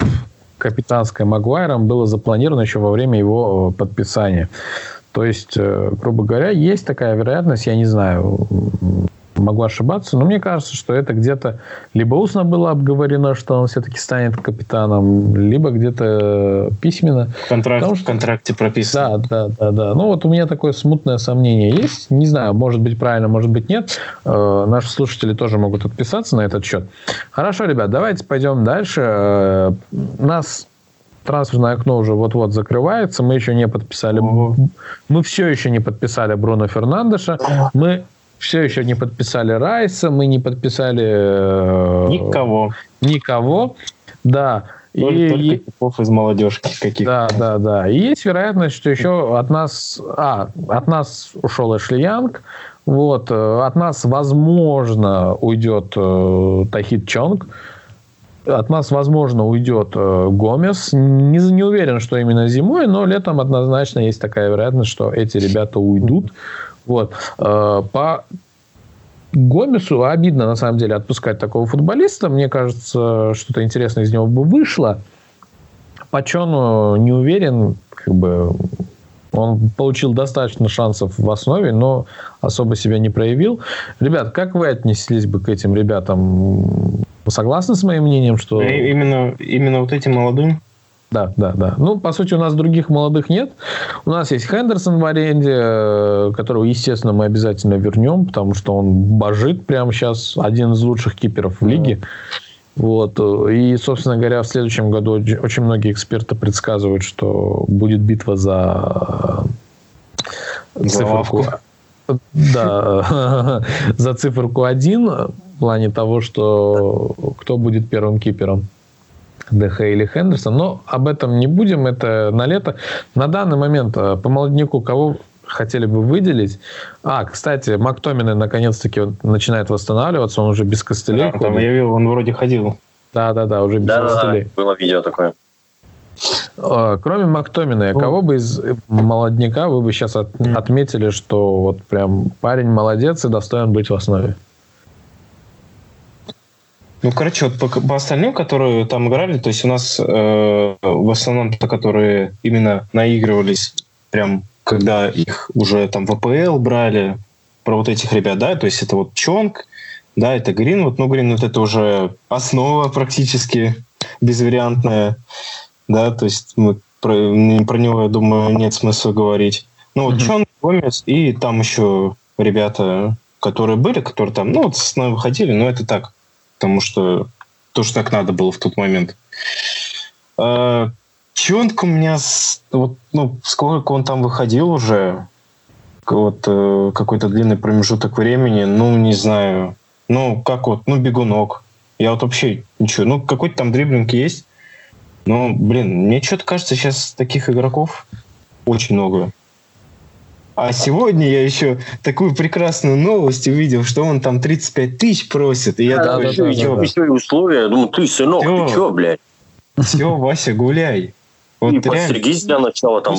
капитанской Магуайром было запланировано еще во время его подписания. То есть, грубо говоря, есть такая вероятность, я не знаю, могу ошибаться, но мне кажется, что это где-то либо устно было обговорено, что он все-таки станет капитаном, либо где-то письменно. Контракт, Потому, что... В контракте прописано. Да, да, да, да. Ну вот у меня такое смутное сомнение есть. Не знаю, может быть правильно, может быть нет. Э, наши слушатели тоже могут отписаться на этот счет. Хорошо, ребят, давайте пойдем дальше. Э, нас трансферное окно уже вот-вот закрывается. Мы еще не подписали. Мы все еще не подписали Бруно Фернандеша. Мы все еще не подписали Райса, мы не подписали... Э, никого. Никого, да. Только, и, только типов из молодежки каких Да, да, да. И есть вероятность, что еще от нас... А, от нас ушел Эшли Янг. Вот. Э, от нас, возможно, уйдет э, Тахит Чонг. От нас, возможно, уйдет э, Гомес. Не, не уверен, что именно зимой, но летом однозначно есть такая вероятность, что эти ребята уйдут. Вот. Э, по Гомесу обидно, на самом деле, отпускать такого футболиста. Мне кажется, что-то интересное из него бы вышло. По Чону не уверен, как бы он получил достаточно шансов в основе, но особо себя не проявил. Ребят, как вы отнеслись бы к этим ребятам? Согласны с моим мнением, что... Именно, именно вот этим молодым? Да, да, да. Ну, по сути, у нас других молодых нет. У нас есть Хендерсон в аренде, э, которого, естественно, мы обязательно вернем, потому что он божит прямо сейчас, один из лучших киперов в лиге. Вот. И, собственно говоря, в следующем году очень многие эксперты предсказывают, что будет битва за циферку. Да, за циферку один в плане того, что кто будет первым кипером. ДХ или Хендерсон, но об этом не будем, это на лето. На данный момент э, по молодняку кого хотели бы выделить? А, кстати, Мактомины наконец-таки начинает восстанавливаться, он уже без костылей. Да, там я видел, он вроде ходил. Да-да-да, уже без да, костылей. Да, было видео такое. Э, кроме Мактомина, ну, кого бы из молодняка вы бы сейчас от, отметили, что вот прям парень молодец и достоин быть в основе? Ну, короче, вот по, по остальным, которые там играли, то есть у нас э, в основном то, которые именно наигрывались прям, когда их уже там в АПЛ брали, про вот этих ребят, да, то есть это вот Чонг, да, это Грин, вот, ну, Грин вот это уже основа практически безвариантная, да, то есть мы про, про него, я думаю, нет смысла говорить. Ну, вот mm-hmm. Чонг, Гомес и там еще ребята, которые были, которые там, ну, вот с нами выходили, но это так, потому что то, что так надо было в тот момент. А, Чонг у меня, вот, ну, сколько он там выходил уже, вот э, какой-то длинный промежуток времени, ну, не знаю, ну, как вот, ну, бегунок. Я вот вообще ничего, ну, какой-то там дриблинг есть, но, блин, мне что-то кажется, сейчас таких игроков очень много. А сегодня я еще такую прекрасную новость увидел, что он там 35 тысяч просит. И я да, такой, да, да, чё, да, еще и условия. Я думаю, ты, сынок, Всё. ты что, блядь? все, Вася, гуляй. Вот и реально. подстригись для начала, там,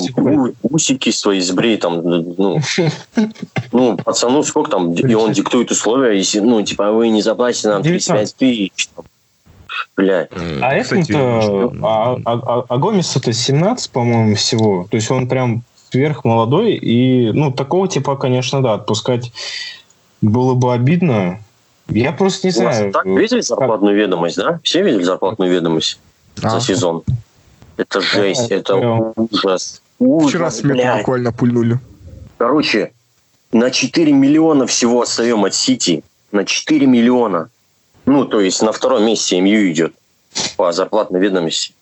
усики свои сбрей, там, ну, ну, пацану сколько там, и он диктует условия, если, ну, типа, вы не заплатите нам 35 тысяч, там. блядь. А Кстати, этому-то, а, а, а- а Гомесу-то 17, по-моему, всего. То есть он прям сверхмолодой. И, ну, такого типа, конечно, да, отпускать было бы обидно. Я просто не У вас знаю. так видели зарплатную ведомость, да? Все видели зарплатную ведомость А. за сезон? Это жесть, это прям. ужас. Ужас, Вчера блядь. буквально пульнули. Короче, на 4 миллиона всего отстаем от Сити. На 4 миллиона. Ну, то есть на втором месте МЮ идет по зарплатной ведомости.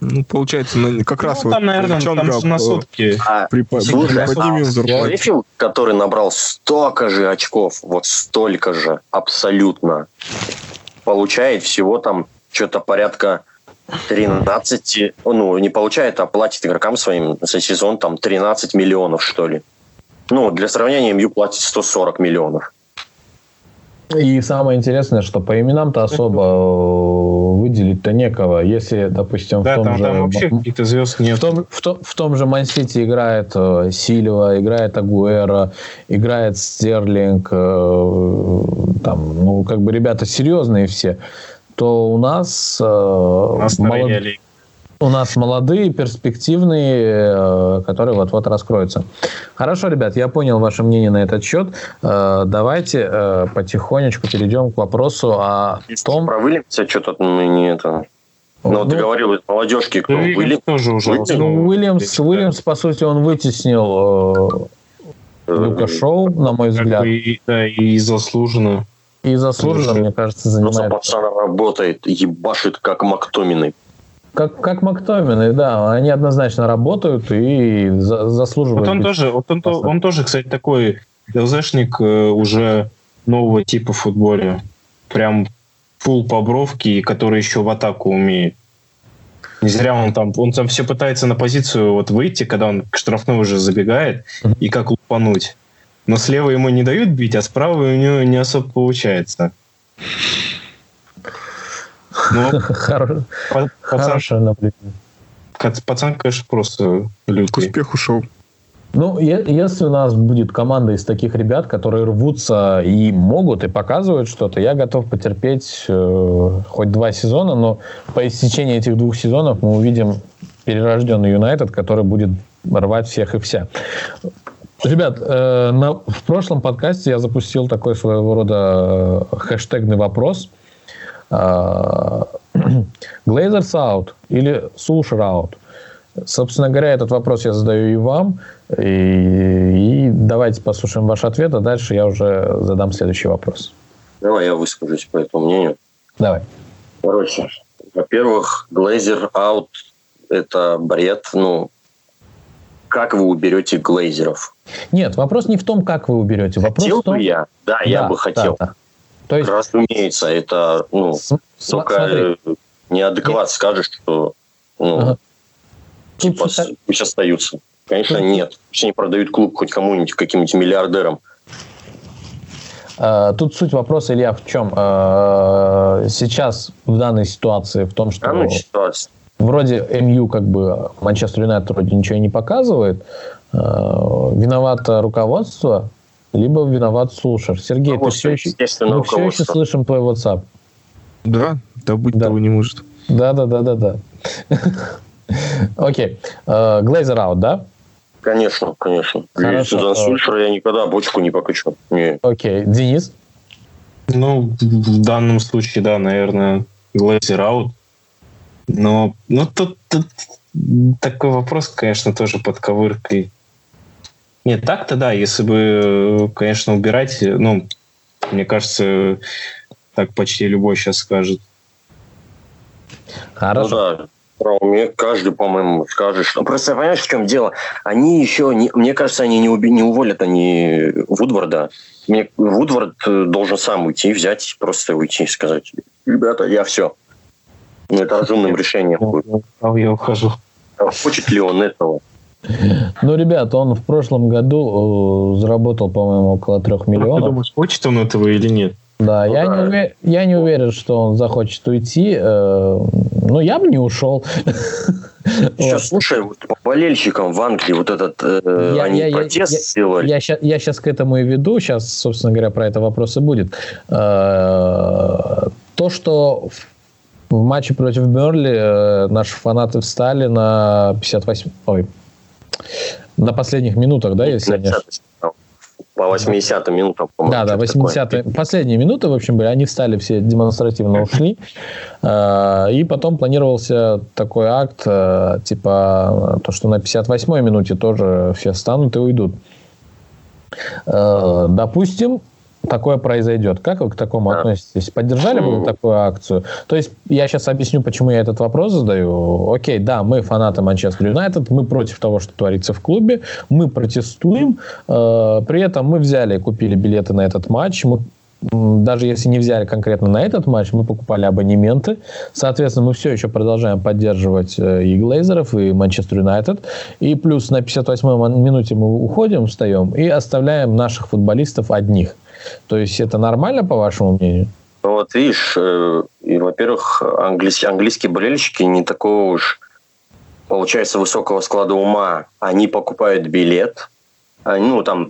Ну, получается, на- как раз Ну, вот там, наверное, девчонка, там же на э, сутки. А при, при Слушай, поднимем зарплату. Который набрал столько же очков, вот столько же, абсолютно, получает всего там что-то порядка 13, ну, не получает, а платит игрокам своим за сезон там 13 миллионов, что ли. Ну, для сравнения, МЮ платит 140 миллионов. И самое интересное, что по именам-то особо э, выделить-то некого. Если, допустим, в Да, том там, же... там вообще каких-то звезд нет. В том, в, том, в том же Ман-Сити играет э, Сильва, играет Агуэра, играет Стерлинг, э, там, ну, как бы ребята серьезные все, то у нас, э, молод- Настроение у нас молодые, перспективные, э, которые вот-вот раскроются. Хорошо, ребят, я понял ваше мнение на этот счет. Э, давайте э, потихонечку перейдем к вопросу о том... Про Вильямса что-то мы не это... Ну, вот ты Ну, говорил, из молодежки, кто Ну, Уильямс Уильям- тоже уже. Уильямс, ну, Уильямс, Уильямс, по сути, он вытеснил э, Люка Шоу, на мой взгляд. и, да, и заслуженно. И заслуженно, Конечно. мне кажется, Просто занимает. пацан работает, ебашит как Мактоминой. Как, как Мактомины, да, они однозначно работают и за- заслуживают. Вот он тоже, вот он, то- он тоже, кстати, такой ЛЗшник э, уже нового типа в футболе. Прям фул по бровке, который еще в атаку умеет. Не зря он там, он там все пытается на позицию вот выйти, когда он к штрафной уже забегает, и как лупануть. Но слева ему не дают бить, а справа у него не особо получается. Ну, Хоро- па- пацан, Хорошее наблюдение. пацан, конечно, просто К лютый. успеху шел. Ну, если у нас будет команда из таких ребят, которые рвутся и могут, и показывают что-то, я готов потерпеть э, хоть два сезона, но по истечении этих двух сезонов мы увидим перерожденный Юнайтед, который будет рвать всех и вся. Ребят, э, на- в прошлом подкасте я запустил такой своего рода э, хэштегный вопрос. Э, Glazers out или Сулшер out? Собственно говоря, этот вопрос я задаю и вам. И, и давайте послушаем ваш ответ, а дальше я уже задам следующий вопрос. Давай я выскажусь по этому мнению. Давай. Короче, во-первых, Глейзер аут – это бред. Ну, как вы уберете глейзеров? Нет, вопрос не в том, как вы уберете. Вопрос Хотел в том... бы я? Да, я Да, бы хотел. да, да. То есть, Разумеется, это, ну, только неадекват скажешь, что, ну, Ага. Типа, с- пусть остаются. Конечно, Тут- нет. Пусть они продают клуб хоть кому-нибудь, каким-нибудь миллиардерам. э, тут суть вопроса, Илья, в чем? Э, сейчас в данной ситуации в том, что Да, ну, ситуация. вроде МЮ, как бы Манчестер Юнайтед вроде ничего не показывает. Э, виновато руководство, либо виноват Сулшер. Сергей, ты все еще, мы все еще слышим твой WhatsApp. Да, да быть Да. того не может. Да, да, да, да, да. Окей. Э, Глейзер аут, да? Конечно, конечно. Хорошо. За Сульшера я никогда бочку не покачу. Не. Окей. Денис? Ну, в данном случае, да, наверное, Глазер аут. Но, ну, тут, тут такой вопрос, конечно, тоже под ковыркой. Нет, так-то да, если бы, конечно, убирать, ну, мне кажется, так почти любой сейчас скажет. Хорошо. Ну да, уме каждый, по-моему, скажет. что- Просто понимаешь, в чем дело? Они еще, не, мне кажется, они не, уби- не уволят они Вудварда. Мне Вудвард э, должен сам уйти, взять, просто уйти, сказать, ребята, я все. Ну, это разумным решением будет. А я ухожу. А Хочет ли он этого? Ну, ребят, он в прошлом году э, заработал, по-моему, около трех миллионов. А ты думаешь, хочет он этого или нет? Да, ну, я, да. Не увер... я не уверен, что он захочет уйти. Ну, я бы не ушел. Сейчас, слушай, вот по болельщикам в Англии вот этот, э, я, они я, протест я, сделали. Я, я, я сейчас к этому и веду, сейчас, собственно говоря, про это вопрос и будет. Э, то, что в матче против Берли э, наши фанаты встали на 58... Ой, на последних минутах, да, если не по 80 минутам, по-моему. Да, да, 80 Последние минуты, в общем, были, они встали все демонстративно ушли. Э, и потом планировался такой акт, э, типа, то, что на 58-й минуте тоже все встанут и уйдут. Допустим, такое произойдет. Как вы к такому да. относитесь? Поддержали бы вы такую акцию? То есть я сейчас объясню, почему я этот вопрос задаю. Окей, да, мы фанаты Манчестер Юнайтед, мы против того, что творится в клубе, мы протестуем. Э, при этом мы взяли и купили билеты на этот матч. Мы даже если не взяли конкретно на этот матч, мы покупали абонементы. Соответственно, мы все еще продолжаем поддерживать э, и Глейзеров, и Манчестер Юнайтед. И плюс на 58-й минуте мы уходим, встаем и оставляем наших футболистов одних. То есть это нормально, по вашему мнению? Ну вот видишь, э, и, во-первых, английские, английские болельщики не такого уж, получается, высокого склада ума. Они покупают билет, они, ну там,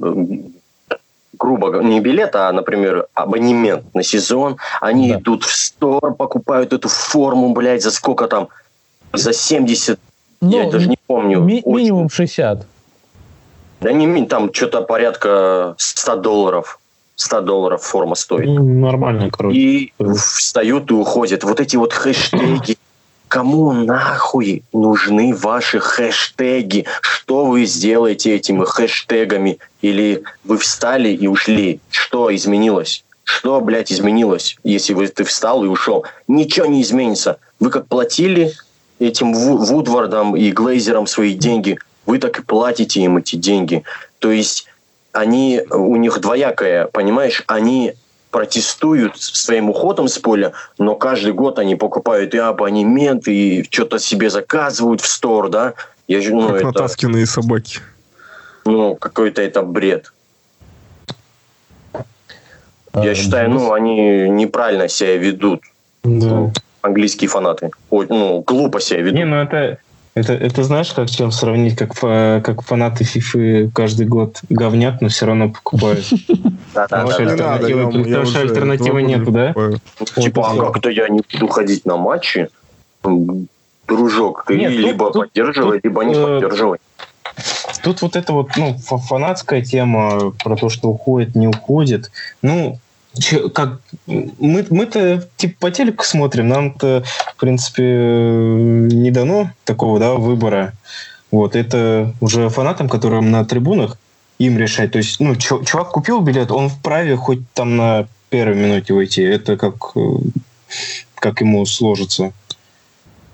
грубо не билет, а, например, абонемент на сезон. Они да. идут в стор, покупают эту форму, блядь, за сколько там? За 70, ну, я даже не помню. Ми- минимум 60. Да не, там что-то порядка 100 долларов. 100 долларов форма стоит. Ну, нормально, короче. И встают и уходят. Вот эти вот хэштеги. Кому нахуй нужны ваши хэштеги? Что вы сделаете этими хэштегами? Или вы встали и ушли? Что изменилось? Что, блядь, изменилось, если вы, ты встал и ушел? Ничего не изменится. Вы как платили этим Вудвардам и Глейзерам свои деньги, вы так и платите им эти деньги. То есть они, у них двоякое, понимаешь, они протестуют своим уходом с поля, но каждый год они покупают и абонементы, и что-то себе заказывают в стор, да? Я, ну, как это, натасканные собаки. Ну, какой-то это бред. А, Я считаю, ну, они неправильно себя ведут. Да. Английские фанаты. Ой, ну, глупо себя ведут. Не, ну это, это, это знаешь, как чем сравнить, как, как фанаты FIFA каждый год говнят, но все равно покупают. Потому что альтернативы нету, да? Типа, а как-то я не буду ходить на матчи? Дружок, ты либо поддерживай, либо не э, поддерживай. Тут вот эта вот ну, фанатская тема про то, что уходит, не уходит. Ну, как мы мы-то типа по телеку смотрим, нам-то в принципе не дано такого да выбора. Вот это уже фанатам, которым на трибунах им решать. То есть, ну, чувак купил билет, он вправе хоть там на первой минуте войти. Это как как ему сложится.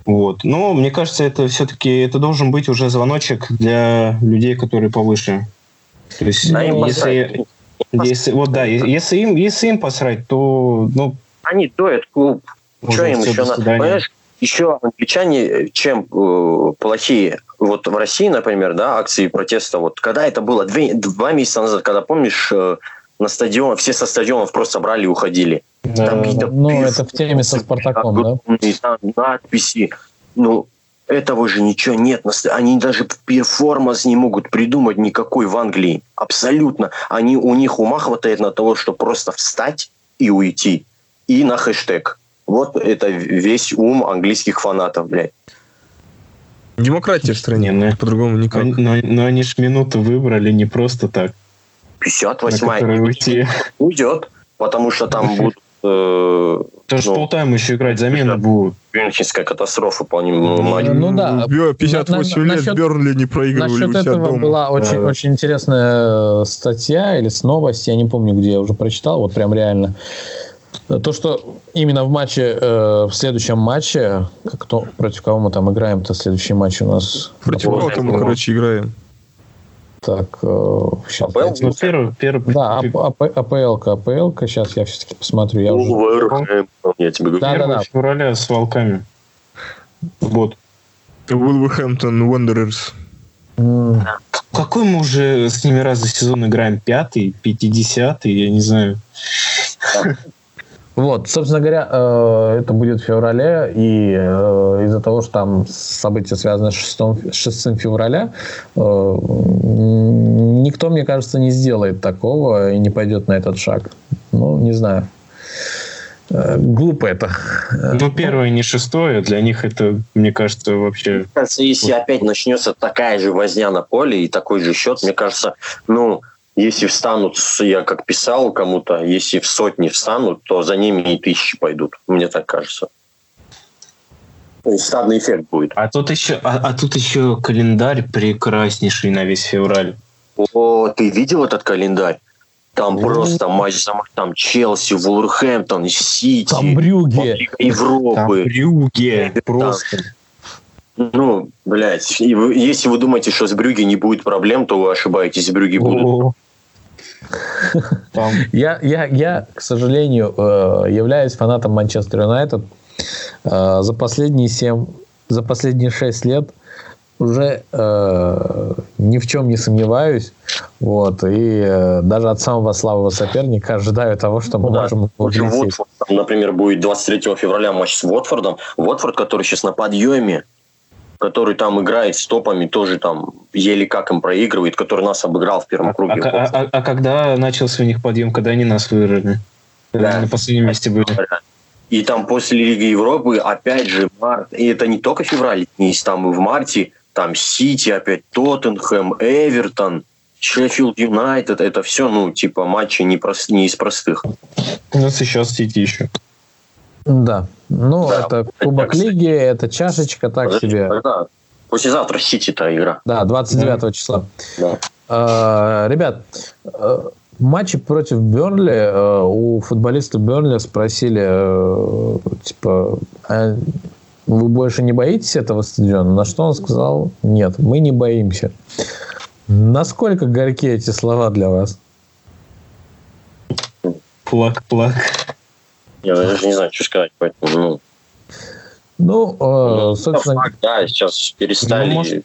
Вот. Но мне кажется, это все-таки это должен быть уже звоночек для людей, которые повыше. То есть, да, если, если, вот да, если им, если им посрать, то ну. Они доят клуб. Что им еще надо? Понимаешь, еще англичане чем э, плохие. Вот в России, например, да, акции протеста. Вот когда это было две, два месяца назад, когда помнишь э, на стадион, все со стадионов просто брали и уходили. Да, там ну, это в теме со Спартаком, да? Там надписи. Ну, этого же ничего нет. Они даже перформанс не могут придумать никакой в Англии. Абсолютно. Они, у них ума хватает на того, чтобы просто встать и уйти. И на хэштег. Вот это весь ум английских фанатов, блядь. Демократия в стране, но по-другому никак. Но, но они ж минуту выбрали не просто так. 58-я уйдет, потому что там будут Э, Даже ну, полтайм еще играть, замена будет. Мюнхенская катастрофа по ним. Ну, ну да. 58 на, лет насчет, Бернли не проигрывали Насчет этого дома. была очень, да. очень интересная статья или новость, я не помню, где я уже прочитал, вот прям реально. То, что именно в матче, э, в следующем матче, кто, против кого мы там играем-то, следующий матч у нас... Против кого мы, короче, играем? Так, сейчас. АПЛ? Ну, первый, первый, да, АПЛ, АПЛ, сейчас я все-таки посмотрю. Я уже... я тебе говорю. Да, да, да. февраля с волками. Вот. Вулверхэмптон Wanderers. Какой мы уже с ними раз за сезон играем? Пятый, пятидесятый, я не знаю. Вот, собственно говоря, э, это будет в феврале, и э, из-за того, что там события связаны с 6, 6 февраля, э, никто, мне кажется, не сделает такого и не пойдет на этот шаг. Ну, не знаю. Глупо это. Ну, первое, не шестое, для них это, мне кажется, вообще... Мне кажется, если опять начнется такая же возня на поле и такой же счет, мне кажется, ну, если встанут, я как писал кому-то, если в сотни встанут, то за ними и тысячи пойдут. Мне так кажется. То есть стадный эффект будет. А тут еще, а, а тут еще календарь прекраснейший на весь февраль. О, ты видел этот календарь? Там просто матч за там Челси, Вулверхэмптон, Сити. Там Брюге. Европы. Там Брюге. Просто. Ну, блядь, если вы думаете, что с Брюги не будет проблем, то вы ошибаетесь, с Брюги будут. Я, я, я, к сожалению, э, являюсь фанатом Манчестер Юнайтед. Э, за последние семь, за последние шесть лет уже э, ни в чем не сомневаюсь. Вот, и э, даже от самого слабого соперника ожидаю того, что мы ну, можем да. Уотфорд, например, будет 23 февраля матч с Уотфордом. Уотфорд, который сейчас на подъеме, который там играет с топами, тоже там еле как им проигрывает, который нас обыграл в первом а, круге. А, а, а, а когда начался у них подъем, когда они нас выиграли? Когда да. на последнем месте были? И там после Лиги Европы опять же март, и это не только февраль, есть там и в марте, там Сити, опять Тоттенхэм, Эвертон, Шеффилд Юнайтед, это все, ну, типа матчи не, прост, не из простых. Ну, сейчас Сити еще. Да. Ну, да, это Кубок это, Лиги, это чашечка, так Подожди, себе. Да. Послезавтра Сити-то игра. Да, 29 да. числа. Да. А, ребят, э, матчи против Бернли, э, у футболиста Бернли спросили, э, типа, а вы больше не боитесь этого стадиона? На что он сказал, нет, мы не боимся. Насколько горькие эти слова для вас? Плак-плак. Я даже не знаю, что сказать, поэтому, ну... Ну, э, ну собственно... Факт, да, сейчас перестали... Ну, может...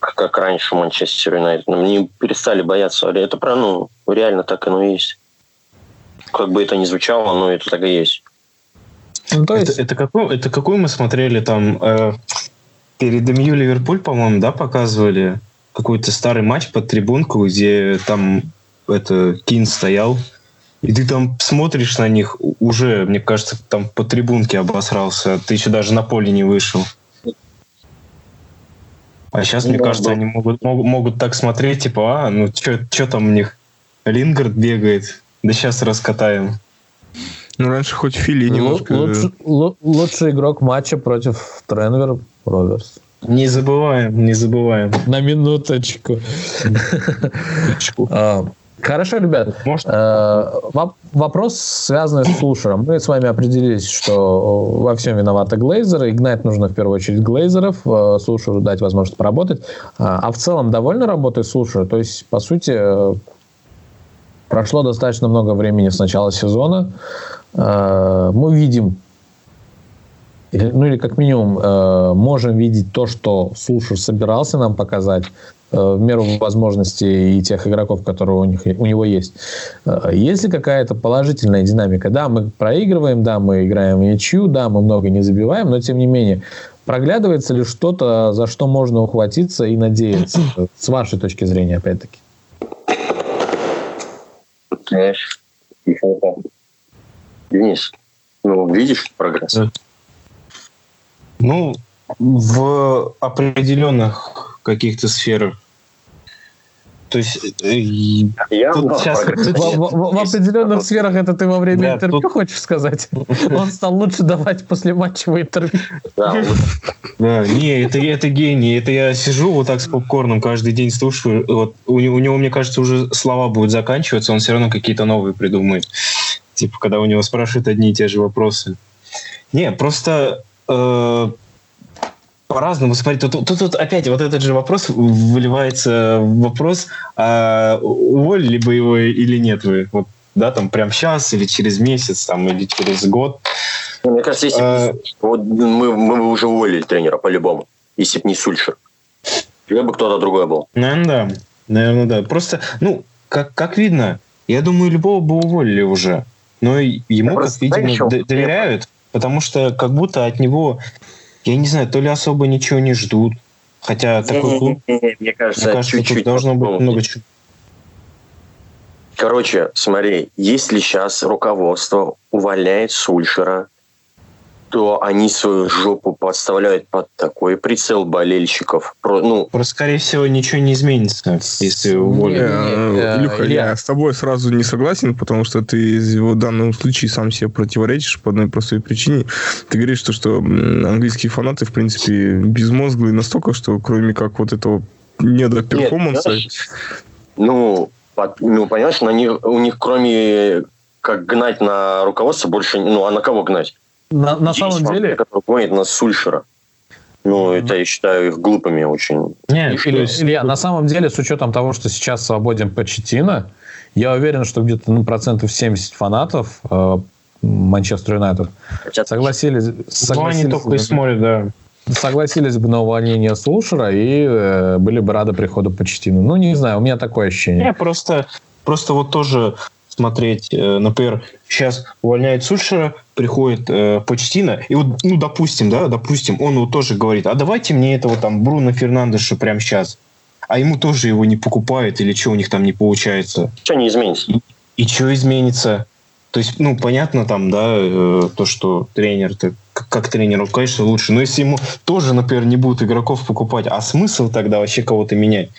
как, как раньше Манчестер Юнайтед. Ну, не перестали бояться. Это про, ну, реально так оно и есть. Как бы это ни звучало, но это так и есть. Ну, то есть... Это, это, какой, это какой мы смотрели там... Э, перед МЮ Ливерпуль, по-моему, да, показывали какой-то старый матч под трибунку, где там это Кин стоял и ты там смотришь на них, уже, мне кажется, там по трибунке обосрался. Ты еще даже на поле не вышел. А сейчас, мне кажется, они могут, могут, могут так смотреть, типа, а, ну что там у них? Лингард бегает, да сейчас раскатаем. Ну, раньше хоть Фили немножко... Лучший, лучший игрок матча против Тренвер Роверс. Не забываем, не забываем. На минуточку. Хорошо, ребят. Может... Э, вопрос, связанный с слушером. Мы с вами определились, что во всем виноваты глейзеры. Игнать нужно в первую очередь глейзеров, э, слушеру дать возможность поработать. А, а в целом довольно работает слушер. То есть, по сути, э, прошло достаточно много времени с начала сезона. Мы видим ну или как минимум э, можем видеть то, что слушер собирался нам показать, Э, в меру возможностей и тех игроков, которые у, них, у него есть. Э, есть ли какая-то положительная динамика? Да, мы проигрываем, да, мы играем в ничью, да, мы много не забиваем, но тем не менее, проглядывается ли что-то, за что можно ухватиться и надеяться, с вашей точки зрения, опять-таки? Денис, ну, видишь прогресс? Ну, в определенных каких-то сферах то есть э, я тут сейчас, в, в, в определенных сферах это ты во время да, интервью тут... хочешь сказать? Он стал лучше давать после матчевое интервью. Да, да, не, это, это гений. Это я сижу вот так с попкорном каждый день слушаю. Вот у, у него, мне кажется, уже слова будут заканчиваться, он все равно какие-то новые придумает. Типа, когда у него спрашивают одни и те же вопросы. Не, просто э, по-разному смотреть. Тут, тут, тут опять вот этот же вопрос выливается вопрос, а уволили бы его или нет вы? Вот, да, там прям сейчас или через месяц, там, или через год. Мне кажется, если а... вот мы, мы уже уволили тренера по-любому, если бы не Сульшер. Или бы кто-то другой был. Наверное, да. Наверное, да. Просто, ну, как, как видно, я думаю, любого бы уволили уже. Но ему, как видимо, доверяют, потому что как будто от него, я не знаю, то ли особо ничего не ждут. Хотя такой клуб, не, не, мне кажется, мне кажется чуть-чуть должно быть много чего. Короче, смотри, если сейчас руководство увольняет Сульшера, то они свою жопу подставляют под такой прицел болельщиков. Про, ну, Просто, скорее всего, ничего не изменится, если уволят. Э, Илюха, я с тобой сразу не согласен, потому что ты в данном случае сам себе противоречишь по одной простой причине. Ты говоришь, что, что английские фанаты, в принципе, безмозглые настолько, что кроме как вот этого недоперформанса... Ну, под, ну, понимаешь, на них, у них кроме как гнать на руководство больше... Ну, а на кого гнать? На, на самом деле... Который гонит на Сульшера. Ну, это я считаю их глупыми очень. Не, Илья, Илья, на самом деле, с учетом того, что сейчас свободен Почетина, я уверен, что где-то ну, процентов 70 фанатов э, Манчестер Юнайтед согласились... согласились они только и смотрят, да. Согласились бы на увольнение Сулшера и э, были бы рады приходу Почетина. Ну, не знаю, у меня такое ощущение. Не, просто, просто вот тоже смотреть, э, например, сейчас увольняет Сульшера, приходит э, Почтина, и вот, ну, допустим, да, допустим, он вот тоже говорит, а давайте мне этого там Бруно Фернандеша прямо сейчас. А ему тоже его не покупают, или что у них там не получается. Что не изменится? И, и что изменится? То есть, ну, понятно там, да, э, то, что тренер, как, как тренер, он, конечно, лучше. Но если ему тоже, например, не будут игроков покупать, а смысл тогда вообще кого-то менять?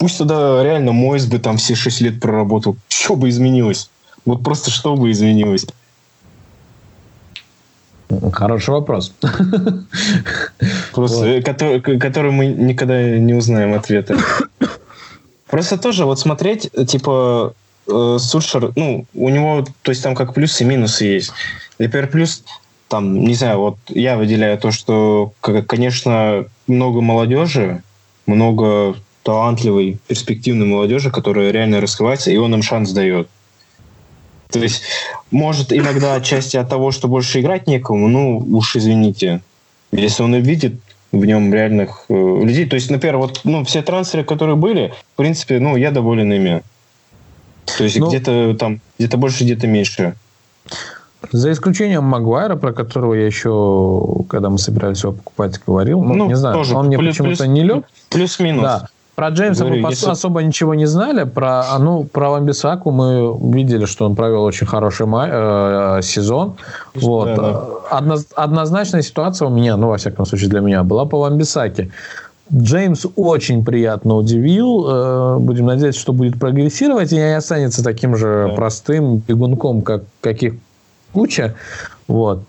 Пусть тогда реально Мойс бы там все 6 лет проработал. Что бы изменилось? Вот просто что бы изменилось? Хороший вопрос. Просто, вот. Э, который, который мы никогда не узнаем ответа. Просто тоже вот смотреть, типа, э, Сульшер, ну, у него, то есть там как плюсы и минусы есть. Например, плюс, там, не знаю, вот я выделяю то, что, конечно, много молодежи, много талантливой, перспективной молодежи, которая реально раскрывается, и он им шанс дает. То есть, может, иногда отчасти от того, что больше играть некому, ну, уж извините. Если он видит в нем реальных э, людей. То есть, например, вот ну, все трансферы, которые были, в принципе, ну, я доволен ими. То есть, ну, где-то там, где-то больше, где-то меньше. За исключением Магуайра, про которого я еще, когда мы собирались его покупать, говорил. Ну, ну не знаю, тоже он мне почему-то не лег. Плюс-минус. Да. Про Джеймса Говорю, мы если... особо ничего не знали. Про, а, ну, про Ламбисаку мы видели, что он провел очень хороший май, э, сезон. Вот. Да. Одно, однозначная ситуация у меня, ну, во всяком случае, для меня, была по Ламбисаке. Джеймс очень приятно удивил. Э, будем надеяться, что будет прогрессировать и не останется таким же да. простым бегунком, как каких куча. Вот.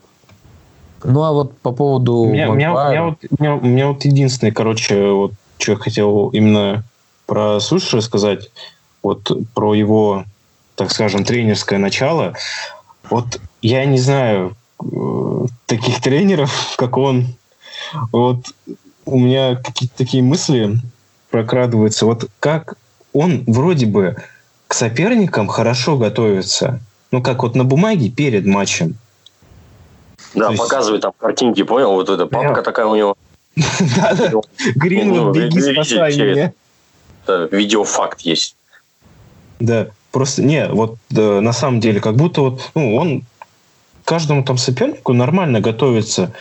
Ну, а вот по поводу... У меня, меня, меня, вот, меня, меня вот единственное, короче, вот что я хотел именно про Суш рассказать, вот про его, так скажем, тренерское начало. Вот я не знаю э, таких тренеров, как он. Вот у меня какие-то такие мысли прокрадываются. Вот как он вроде бы к соперникам хорошо готовится. Ну, как вот на бумаге перед матчем. Да, То показывает есть... там картинки, понял? Вот эта папка такая у него. Да-да. Гринвуд, беги, спасай меня. Видеофакт есть. Да, просто, не, вот на самом деле, как будто вот, ну, он каждому там сопернику нормально готовится.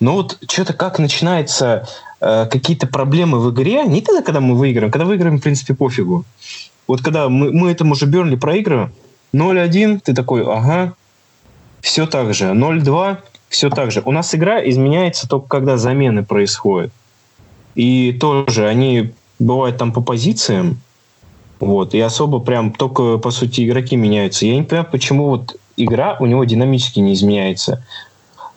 Но вот что-то как начинается э, какие-то проблемы в игре, не тогда, когда мы выиграем, когда выиграем, в принципе, пофигу. Вот когда мы, мы этому же Бернли проигрываем, 0-1, ты такой, ага, все так же. 0-2, все так же. У нас игра изменяется только когда замены происходят. И тоже они бывают там по позициям, вот, и особо прям только, по сути, игроки меняются. Я не понимаю, почему вот игра у него динамически не изменяется.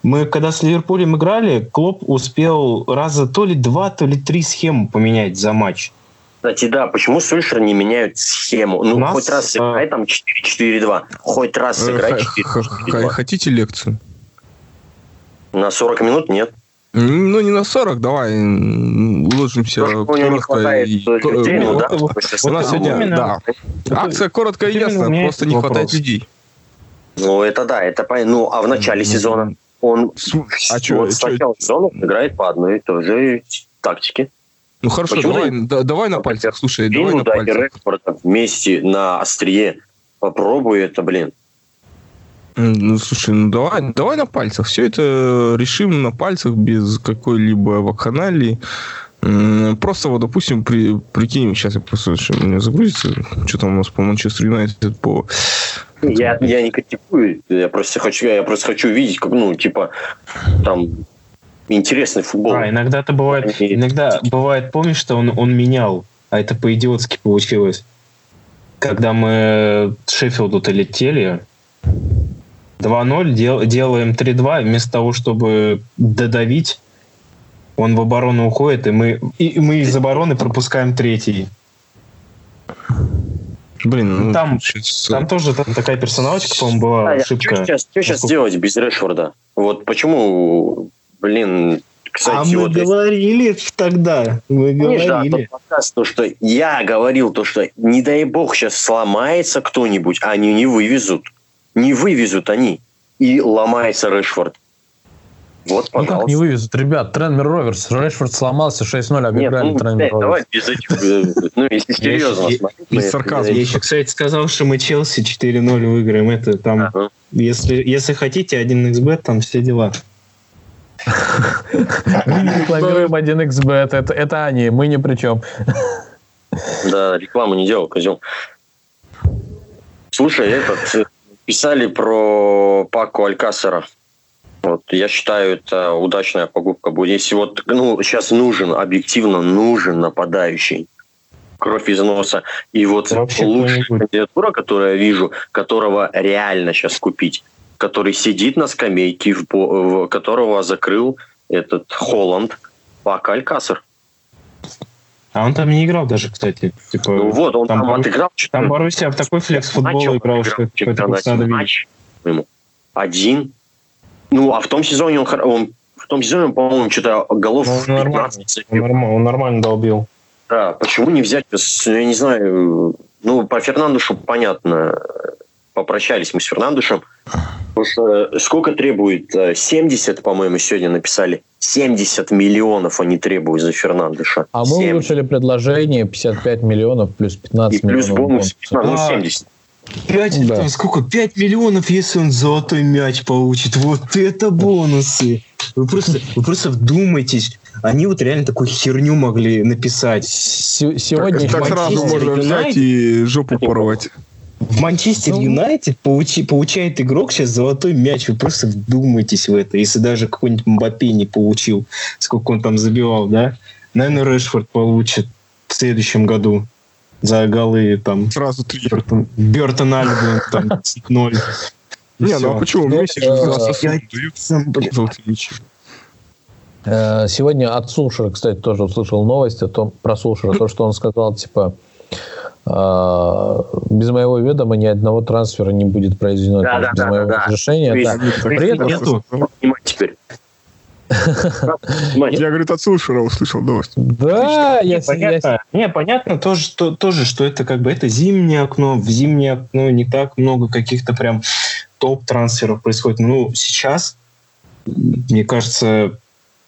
Мы когда с Ливерпулем играли, Клоп успел раза то ли два, то ли три схемы поменять за матч. Кстати, да, почему Сульшер не меняют схему? Ну, нас, хоть раз сыграй а... там 4-4-2, хоть раз сыграй 4-4-2. Хотите лекцию? На 40 минут нет. Ну, не на 40, давай уложимся коротко. И... Людей, ну, да? У нас сегодня, да. Акция коротко и ясно, просто не хватает людей. Ну, это да, это понятно. Ну, а в начале сезона он а вот чё, с начала сезона играет по одной и той же тактике. Ну хорошо, Почему давай, да- давай на пальцах, слушай, давай на пальцах. Вместе на острие. Попробуй это, блин. Ну, слушай, ну давай, давай на пальцах. Все это решим на пальцах без какой-либо вакханалии. Просто вот, допустим, при, прикинем, сейчас я просто, что у меня загрузится, что там у нас по Манчестер Юнайтед по... Я, я не критикую, я просто хочу, я просто хочу видеть, как, ну, типа, там, интересный футбол. А, иногда это бывает, Они- иногда бывает, помнишь, что он, он менял, а это по-идиотски получилось. Когда мы Шеффилду-то летели, 2-0, дел- делаем 3-2, и вместо того, чтобы додавить, он в оборону уходит, и мы, и мы из обороны пропускаем третий. Блин, ну, Там- щас- Там тоже та- такая персоналочка, по-моему, была А, ошибка. Что сейчас, что сейчас делать без Решфорда? Вот почему, блин, кстати, а мы вот говорили тогда, мы да, говорили. тот подкаст, то, что я говорил, то, что не дай бог сейчас сломается кто-нибудь, а они не вывезут. Не вывезут они. И ломается Решфорд. Вот, Ну как пожалуйста. не вывезут? Ребят, Тренмер Роверс, Решфорд сломался, 6-0 Нет, обыграли ну, Тренмер Роверс. давай без этих... э, Ну, если серьезно. Без сарказма. Я еще, кстати, сказал, что мы Челси 4-0 выиграем. Это там, если, если хотите, 1xbet, там все дела. Мы не рекламируем 1xbet, это, это они, мы ни при чем. Да, рекламу не делал, козел. Слушай, этот, писали про Паку Алькасера. Вот, я считаю, это удачная покупка будет. Если вот, ну, сейчас нужен, объективно нужен нападающий. Кровь из носа. И вот Вообще лучшая кандидатура, которую я вижу, которого реально сейчас купить, который сидит на скамейке, в, в- которого закрыл этот Холланд, Пак Алькасер. А он там не играл даже, кстати. Типа, Ну вот, он там там, Бору- отыграл. там Боруссия в такой флекс-футбол Матч он играл, что это надо видеть. Матч, по-моему, один. Ну, а в том сезоне он, он в том сезоне, он, по-моему, что-то голов Ну, нормально. 15 забил. Он нормально, он нормально долбил. Да, почему не взять, я не знаю, ну, по Фернандушу понятно, попрощались мы с Фернандушем, потому что сколько требует, э, 70, по-моему, сегодня написали, 70 миллионов они требуют за Фернандуша. А мы 70. улучшили предложение 55 миллионов плюс 15 И плюс миллионов. бонус, бонуса. ну, Да. 70. 5, Да. там сколько? 5 миллионов, если он золотой мяч получит. Вот это бонусы. Вы просто, вы просто вдумайтесь. Они вот реально такую херню могли написать. Так, Сегодня так Манчестер сразу можно взять и жопу порвать. В Манчестер Ну. Юнайтед получи- получает игрок сейчас золотой мяч. Вы просто вдумайтесь в это. Если даже какой-нибудь Мбаппе не получил, сколько он там забивал, да? Наверное, Решфорд получит в следующем году за голы там Сразу три. Бертон, Бертон Альбион там 0. Не, ну а почему? Ну, Месси же э. Э, Сегодня от Сулшера, кстати, тоже услышал новость о том, про Сулшера, то, что он сказал, типа, без моего ведома ни одного трансфера не будет произведено Да, да, без да, моего да, да. разрешения. Да. есть При этом нету. Теперь. Я, говорит, от Сулшера услышал новость. Да, я, не, понятно, не, понятно тоже, что, тоже, что это как бы это зимнее окно. В зимнее окно не так много каких-то прям топ-трансферов происходит. Ну, сейчас, мне кажется,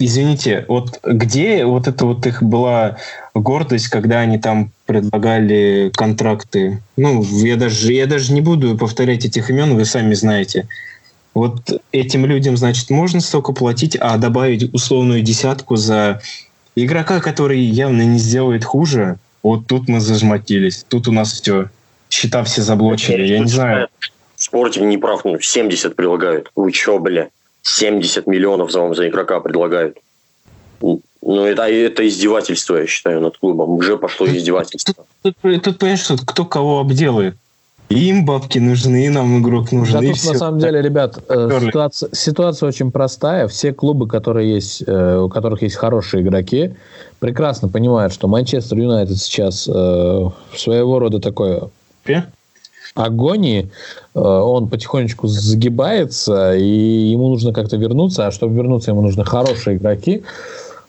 извините, вот где вот это вот их была гордость, когда они там предлагали контракты? Ну, я даже, я даже не буду повторять этих имен, вы сами знаете. Вот этим людям, значит, можно столько платить, а добавить условную десятку за игрока, который явно не сделает хуже, вот тут мы зажмотились. Тут у нас все. Счета все заблочили. Я не знаю. В спорте не прав, ну, 70 предлагают. Вы чё, бля? 70 миллионов за вам за игрока предлагают. Ну, это, это издевательство, я считаю, над клубом. Уже пошло издевательство. Тут, тут понимаешь, что кто кого обделает. И им бабки нужны, и нам игрок нужен. Да тут всё. на самом деле, ребят, э, ситуация, ситуация очень простая. Все клубы, которые есть, э, у которых есть хорошие игроки, прекрасно понимают, что Манчестер Юнайтед сейчас э, своего рода такой Э? Агонии, э, он потихонечку загибается, и ему нужно как-то вернуться, а чтобы вернуться, ему нужны хорошие игроки,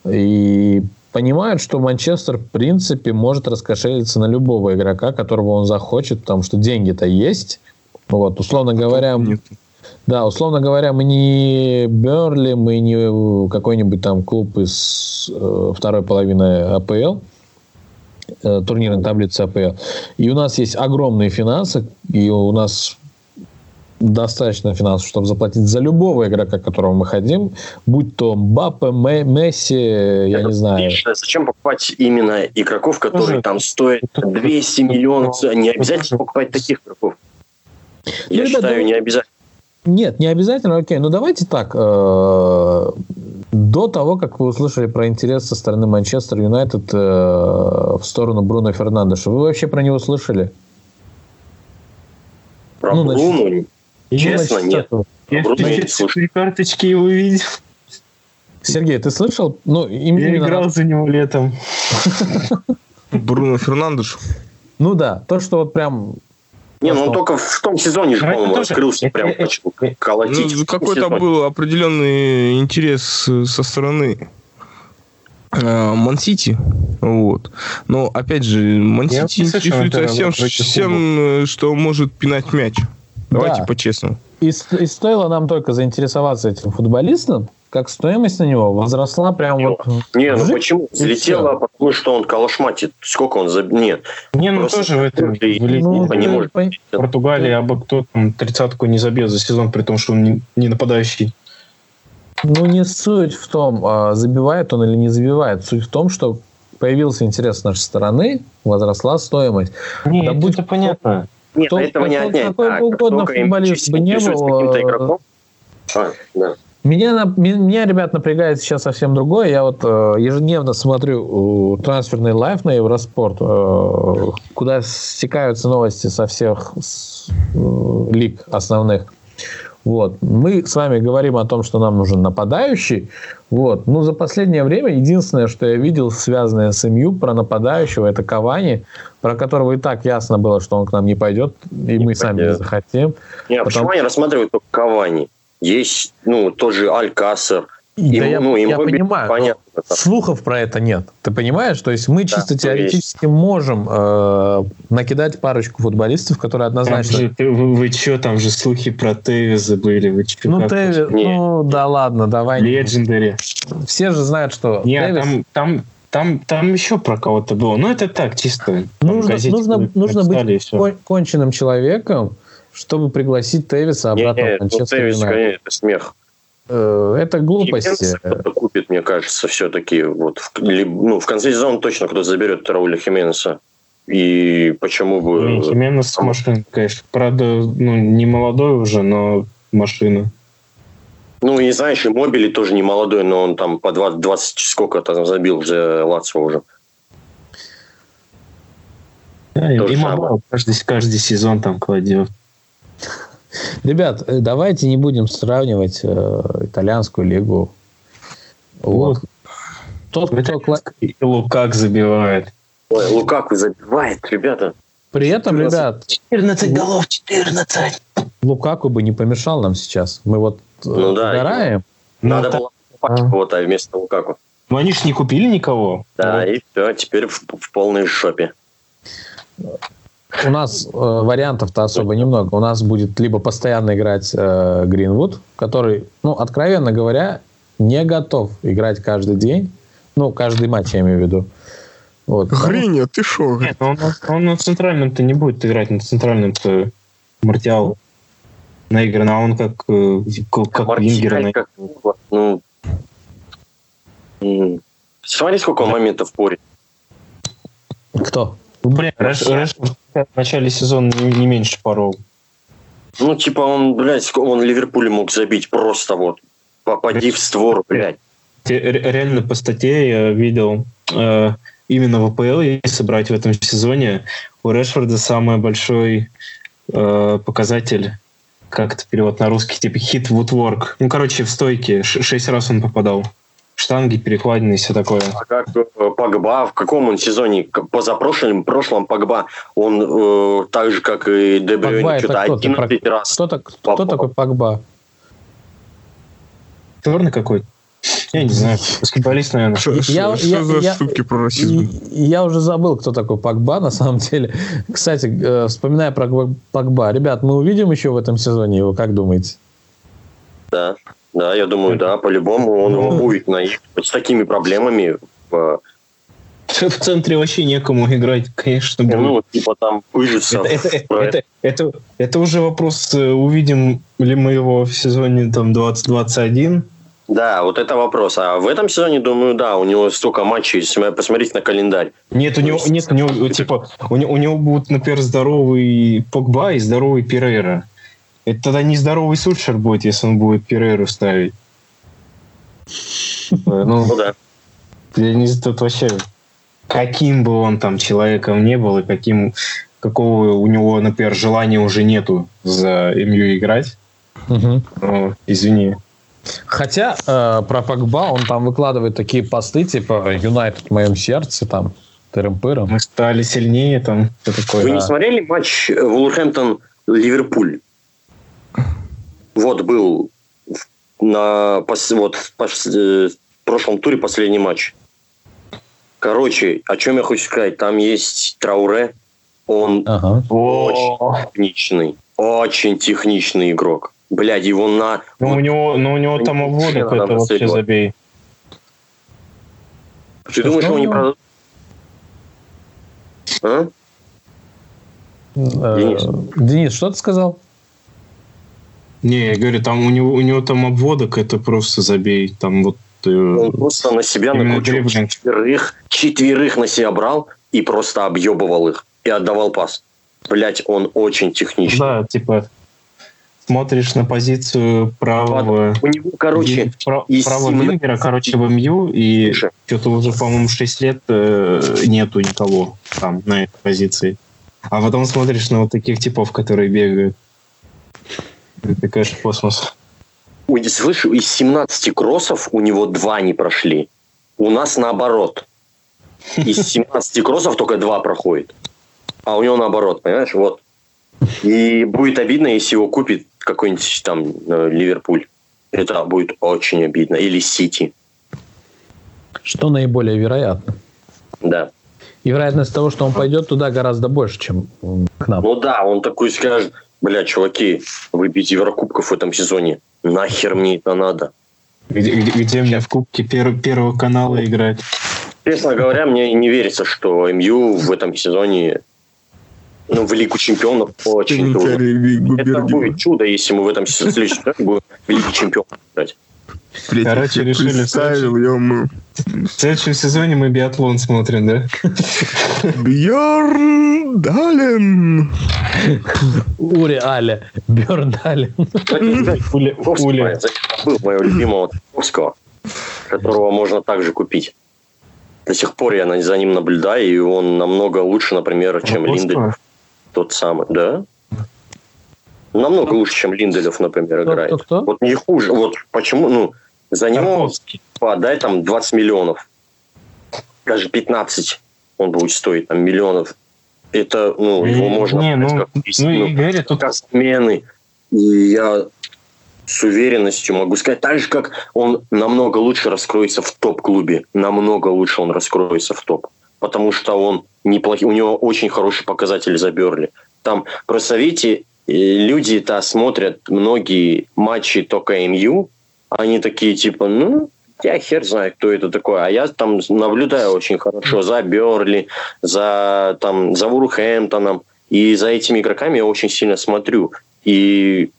и понимают, что Манчестер, в принципе, может раскошелиться на любого игрока, которого он захочет, потому что деньги-то есть. Вот, условно говоря, Нет. Да, условно говоря, мы не Берли, мы не какой-нибудь там клуб из э, второй половины АПЛ, э, турнирной таблицы АПЛ. И у нас есть огромные финансы, и у нас достаточно финансов, чтобы заплатить за любого игрока, которого мы хотим, будь то Мбаппе, Месси, я Это не знаю. Зачем покупать именно игроков, которые Тоже. там стоят 200 миллионов? Не обязательно покупать таких игроков. Я Ребята, считаю, не обязательно. Нет, не обязательно, окей. Ну, давайте так. До того, как вы услышали про интерес со стороны Манчестер Юнайтед э, в сторону Бруно Фернандеша, вы вообще про него слышали? Про ну, Бруно? Значит, Честно, ну, нет. Я в карточки его видел. Сергей, ты слышал? Ну, им, Я именно... играл за него летом. Бруно Фернандеш. Ну да, то, что вот прям не, ну он только в том сезоне же, по-моему, раскрылся, прям начал колотить. Ну, какой-то был определенный интерес э, со стороны э, Мансити, вот. Но опять же, Мансити интересуется всем, всем, что может пинать мяч. Давайте да. по-честному. И, и стоило нам только заинтересоваться этим футболистом, как стоимость на него возросла прям не, вот... Не, ну почему? Взлетела, потому что он калашматит. Сколько он за... Нет. Не, ну тоже в этом... Ну, не может. Португалия, абы кто там тридцатку не забьет за сезон, при том, что он не, не нападающий. Ну, не суть в том, а, забивает он или не забивает. Суть в том, что появился интерес с нашей стороны, возросла стоимость. Нет, да будь это понятно. Нет, кто, этого не отнять. Какой а, угодно футболист бы не был... А, да. Меня, меня, ребят, напрягает сейчас совсем другое. Я вот э, ежедневно смотрю э, трансферный лайф на Евроспорт, э, куда стекаются новости со всех э, лиг основных. Вот. Мы с вами говорим о том, что нам нужен нападающий. Вот. Ну, за последнее время единственное, что я видел, связанное с МЮ про нападающего, это Кавани, про которого и так ясно было, что он к нам не пойдет, и не мы пойдет. сами не захотим. Не, а почему они рассматривают только Кавани? Есть, ну, тоже Алькасер. И, да я, ну, им я понимаю, понятно. слухов про это нет. Ты понимаешь? То есть мы да, чисто теоретически есть. можем э, накидать парочку футболистов, которые однозначно... Же, ты, вы, вы что, там же слухи про Тевиза были. Вы чё, ну, Тевис, ну да ладно, давай. Легендари. Все же знают, что Нет, Тевис... там, там, там, там еще про кого-то было. Ну, это так, чисто. Нужно, нужно, нужно быть кон- конченным человеком, чтобы пригласить Тевиса обратно не, не, в ну, Манчестер ну, Тевис, конечно, это смех. Э, это глупости. Кто-то купит, мне кажется, все-таки. Вот, в, ну, в конце сезона точно кто-то заберет Рауля Хименеса. И почему бы... Не, Хименес машина, конечно. Правда, ну, не молодой уже, но машина. Ну, и знаешь, и Мобили тоже не молодой, но он там по 20, 20 сколько там забил за Лацио уже. Да, и мало каждый, каждый сезон там кладет. Ребят, э, давайте не будем сравнивать э, итальянскую лигу. Вот. Тот, кто... И Лукак забивает. Ой, Лукаку забивает, ребята. При этом, 14, ребят... 14 голов, 14. Лукаку бы не помешал нам сейчас. Мы вот э, ну, да, угораем. Надо ну, было покупать а. кого-то вместо Лукаку. Ну, они же не купили никого. Да, вот. и все, теперь в, в полной шопе. У нас э, вариантов-то особо немного. У нас будет либо постоянно играть э, Гринвуд, который, ну, откровенно говоря, не готов играть каждый день. Ну, каждый матч я имею в виду. Вот. Хрень, ты шо? Нет, он, он на центральном-то не будет играть, на центральном-то Мартиал наигран, а он как, э, как, как Вингер. Как, ну, смотри, сколько он моментов порит. Кто? Ну, блин, Решфорд в начале сезона не, не меньше порол. Ну, типа, он, блядь, он Ливерпуль мог забить просто вот. Попади в створ, блядь. Реально по статье я видел э, именно в АПЛ, если брать в этом сезоне, у Решфорда самый большой э, показатель, как это перевод на русский, типа хит вудворк. Ну, короче, в стойке шесть раз он попадал штанги, перекладины и все такое. А как э, Погба, в каком он сезоне? Позапрошлом, прошлом Погба, он э, так же, как и Дебрюйн, что-то 11 кто? раз. Кто, так, кто такой Погба? Черный какой-то. Я не знаю, баскетболист, наверное. Что, я, что я, за я, штуки про расизм? Я уже забыл, кто такой Погба, на самом деле. Кстати, э, вспоминая про Погба, ребят, мы увидим еще в этом сезоне его, как думаете? Да, да, я думаю, да, по-любому он ну, будет на с такими проблемами в центре вообще некому играть, конечно. Будет. Ну, типа там выжиться. Это, это, это, это, это уже вопрос, э, увидим ли мы его в сезоне там 2021. Да, вот это вопрос. А в этом сезоне, думаю, да, у него столько матчей, если посмотреть на календарь. Нет, у него, нет, у него, типа, у него, у него будут, например, здоровый Погба и здоровый Перейра. Это тогда не здоровый Сульшер будет, если он будет Перейру ставить. Ну, ну да. Я не тут вообще каким бы он там человеком не был и каким какого у него, например, желания уже нету за МЮ играть. Угу. Ну, извини. Хотя э, про Погба он там выкладывает такие посты, типа «Юнайтед в моем сердце», там, тырым-пырым. Мы стали сильнее, там, что такое. Вы да. не смотрели матч Вулверхэмптон-Ливерпуль? Вот был на вот, в прошлом туре последний матч. Короче, о чем я хочу сказать? Там есть Трауре. Он ага. очень техничный. Очень техничный игрок. Блядь, его на... Ну, вот, у него, ну, у него там обводок, это вообще забей. Ты думаешь, его не продадут? А? Э, Денис. Денис, что ты сказал? Не, я говорю, там у него, у него там обводок, это просто забей. Там вот он просто на себя накручивал четверых, четверых на себя брал и просто объебывал их и отдавал пас. Блять, он очень техничный. Да, типа смотришь на позицию правого... У него, короче... Прав, правого 17... вингера, короче, в МЮ, и что-то уже, по-моему, 6 лет э, нету никого там на этой позиции. А потом смотришь на вот таких типов, которые бегают. Это, конечно, космос свыше из 17 кроссов у него два не прошли. У нас наоборот. Из 17 кроссов только два проходит. А у него наоборот, понимаешь? Вот. И будет обидно, если его купит какой-нибудь там э, Ливерпуль. Это будет очень обидно. Или Сити. Что наиболее вероятно? Да. И вероятность того, что он пойдет туда гораздо больше, чем к нам. Ну да, он такой скажет, бля, чуваки, вы без Еврокубков в этом сезоне. Нахер мне это надо? Где, где, где мне в Кубке пер, Первого канала играть? Честно говоря, мне не верится, что МЮ в этом сезоне ну, в Лигу чемпионов очень трудно. Это будет чудо, если мы в этом следующем будем в Лиге чемпионов играть. Короче, решили... В следующем сезоне мы биатлон смотрим, да? Бьорн Дален. Ури Аля. Бьорн Дален. Ули. Был моего любимого Тарковского, которого можно также купить. До сих пор я за ним наблюдаю, и он намного лучше, например, чем Линдель. Тот самый, да? Намного лучше, чем Линделев, например, играет. Вот не хуже. Вот почему, ну, за него подай там 20 миллионов. Даже 15 он будет стоить, там, миллионов. Это, ну, его можно... Не, ну, как, ну, ну, Игорь, тут... Как смены. И я с уверенностью могу сказать, так же, как он намного лучше раскроется в топ-клубе. Намного лучше он раскроется в топ. Потому что он неплохой, у него очень хороший показатель за Берли. Там, просто видите, э, люди-то смотрят многие матчи только МЮ, они такие типа, ну, я хер знает, кто это такой. А я там наблюдаю очень хорошо за Берли, за, там, за Вурхэмптоном. И за этими игроками я очень сильно смотрю. И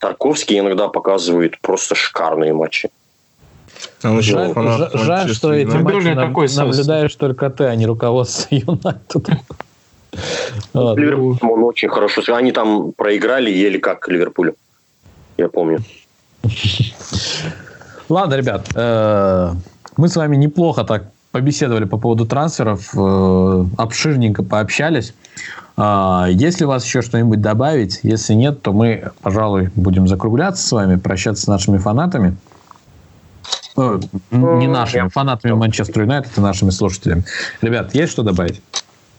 Тарковский иногда показывает просто шикарные матчи. жаль, жаль, жаль что эти матчи такой наблюдаешь только ты, а не руководство Юнайтед. Ливерпуль, он очень хорошо. Они там проиграли, еле как Ливерпулю. Я помню. Ладно, ребят, э, мы с вами неплохо так побеседовали по поводу трансферов, э, обширненько пообщались. Э, если у вас еще что-нибудь добавить, если нет, то мы, пожалуй, будем закругляться с вами, прощаться с нашими фанатами. Не нашими, фанатами Манчестер Юнайтед и нашими слушателями. Ребят, есть что добавить?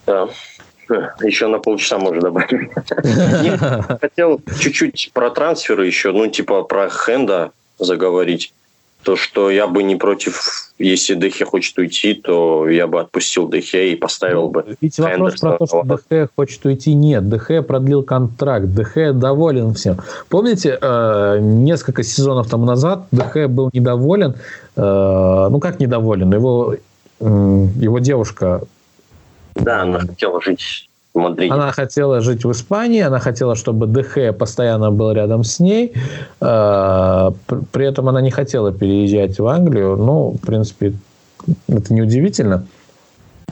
Да. Еще на полчаса можно добавить. Хотел чуть-чуть про трансферы еще, ну, типа про Хенда заговорить. то, что я бы не против, если Дехе хочет уйти, то я бы отпустил Дехе и поставил бы. Ведь вопрос про то, что Дехе хочет уйти, нет. Дехе продлил контракт, Дехе доволен всем. Помните, э, несколько сезонов тому назад Дехе был недоволен, э, ну как недоволен, его, его девушка... Да, она хотела жить Мадриде. Она хотела жить в Испании, она хотела, чтобы ДХ постоянно был рядом с ней. Э, при этом она не хотела переезжать в Англию. Ну, в принципе, это неудивительно.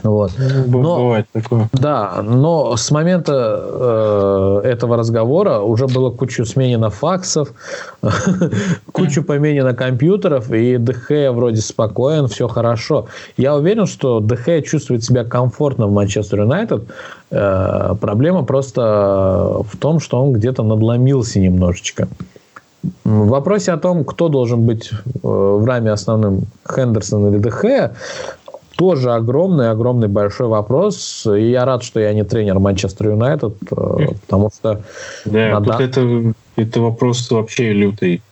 Вот. Ну, но, Бывает такое. Да, но с момента э, этого разговора уже было кучу сменено факсов, кучу поменено компьютеров, и ДХ вроде спокоен, все хорошо. Я уверен, что ДХ чувствует себя комфортно в Манчестер Юнайтед. Э, проблема просто в том, что он где-то надломился немножечко. В вопросе о том, кто должен быть э, в раме основным, Хендерсон или ДХ, тоже огромный, огромный большой вопрос. И я рад, что я не тренер Манчестер Юнайтед, э, потому что... Да, надо... тут это, это вопрос вообще лютый.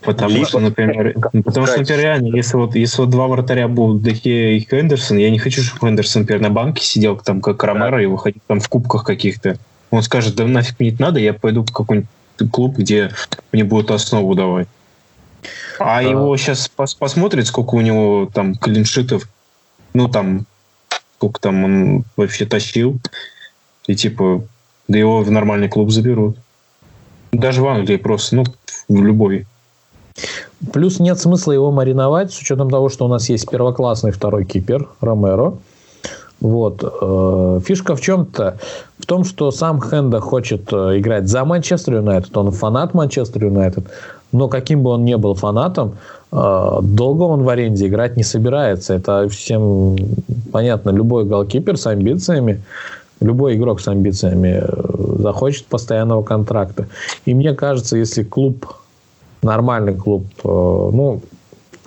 Потому Либо, что, например, потому что, например, реально, если вот, если вот два вратаря будут Дехе и Хендерсон, я не хочу, чтобы Хендерсон, например, на банке сидел там, как Ромеро, и выходил там в кубках каких-то. Он скажет, да нафиг мне это надо, я пойду в какой-нибудь клуб, где мне будут основу давать. А, а его сейчас пос посмотрит, сколько у него там клиншитов, ну там, сколько там он вообще тащил, и типа, да его в нормальный клуб заберут. Даже в Англии просто, ну, в любой. Плюс нет смысла его мариновать, с учетом того, что у нас есть первоклассный второй кипер Ромеро. Вот. Э, фишка в чем-то? В том, что сам Хенда хочет э, играть за Манчестер Юнайтед, он фанат Манчестер Юнайтед, но каким бы он ни был фанатом, э, долго он в аренде играть не собирается. Это всем понятно. Любой голкипер с амбициями, любой игрок с амбициями э, захочет постоянного контракта. И мне кажется, если клуб, нормальный клуб, э, ну,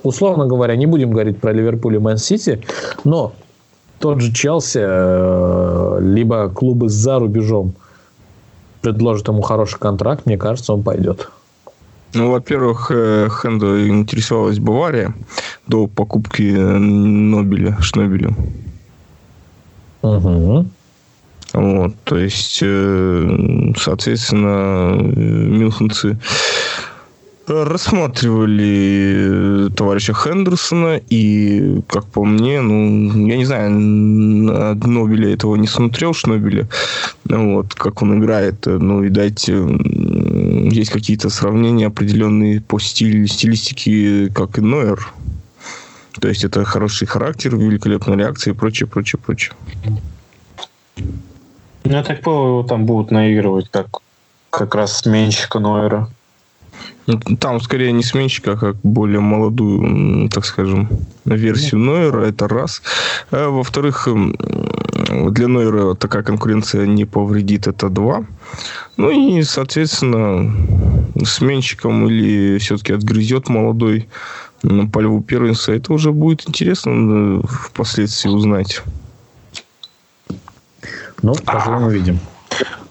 условно говоря, не будем говорить про Ливерпуль и Ман-Сити, но тот же Челси, либо клубы за рубежом предложат ему хороший контракт, мне кажется, он пойдет. Ну, во-первых, э, Хенда интересовалась Бавария до покупки Нобеля, Шнобеля. Угу. Вот, то есть, э, соответственно, мюнхенцы рассматривали товарища Хендерсона, и, как по мне, ну, я не знаю, Нобеля этого не смотрел, Шнобеля, вот, как он играет, ну, и дайте есть какие-то сравнения определенные по стилю, стилистике, как и Нойер. То есть это хороший характер, великолепная реакция и прочее, прочее, прочее. Ну, я так понял, там будут наигрывать как как раз сменщика Нойера. Там скорее не сменщика, а как более молодую, так скажем, версию Нойера, это раз. А, во-вторых, для Нойера такая конкуренция не повредит, это два. Ну и, соответственно, сменщиком или все-таки отгрызет молодой по льву первенства, это уже будет интересно впоследствии узнать. Ну, поживем увидим.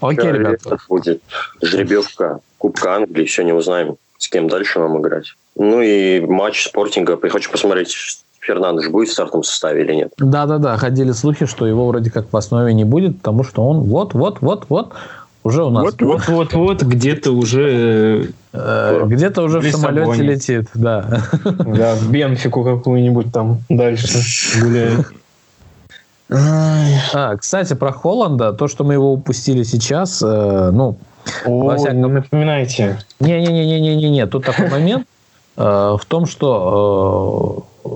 Окей, ребята. будет жеребьевка Кубка Англии, еще не узнаем, с кем дальше нам играть. Ну и матч спортинга. Я хочу посмотреть, Фернандеш будет в стартовом составе или нет. Да-да-да, ходили слухи, что его вроде как в основе не будет, потому что он вот-вот-вот-вот уже у нас. Вот-вот-вот где-то уже... Э, где-то уже в, в самолете летит, да. Да, в Бенфику какую-нибудь там дальше гуляет. А, кстати, про Холланда, то, что мы его упустили сейчас, э, ну, О, всяком... не напоминайте. Не-не-не-не-не-не, тут такой момент э, в том, что э,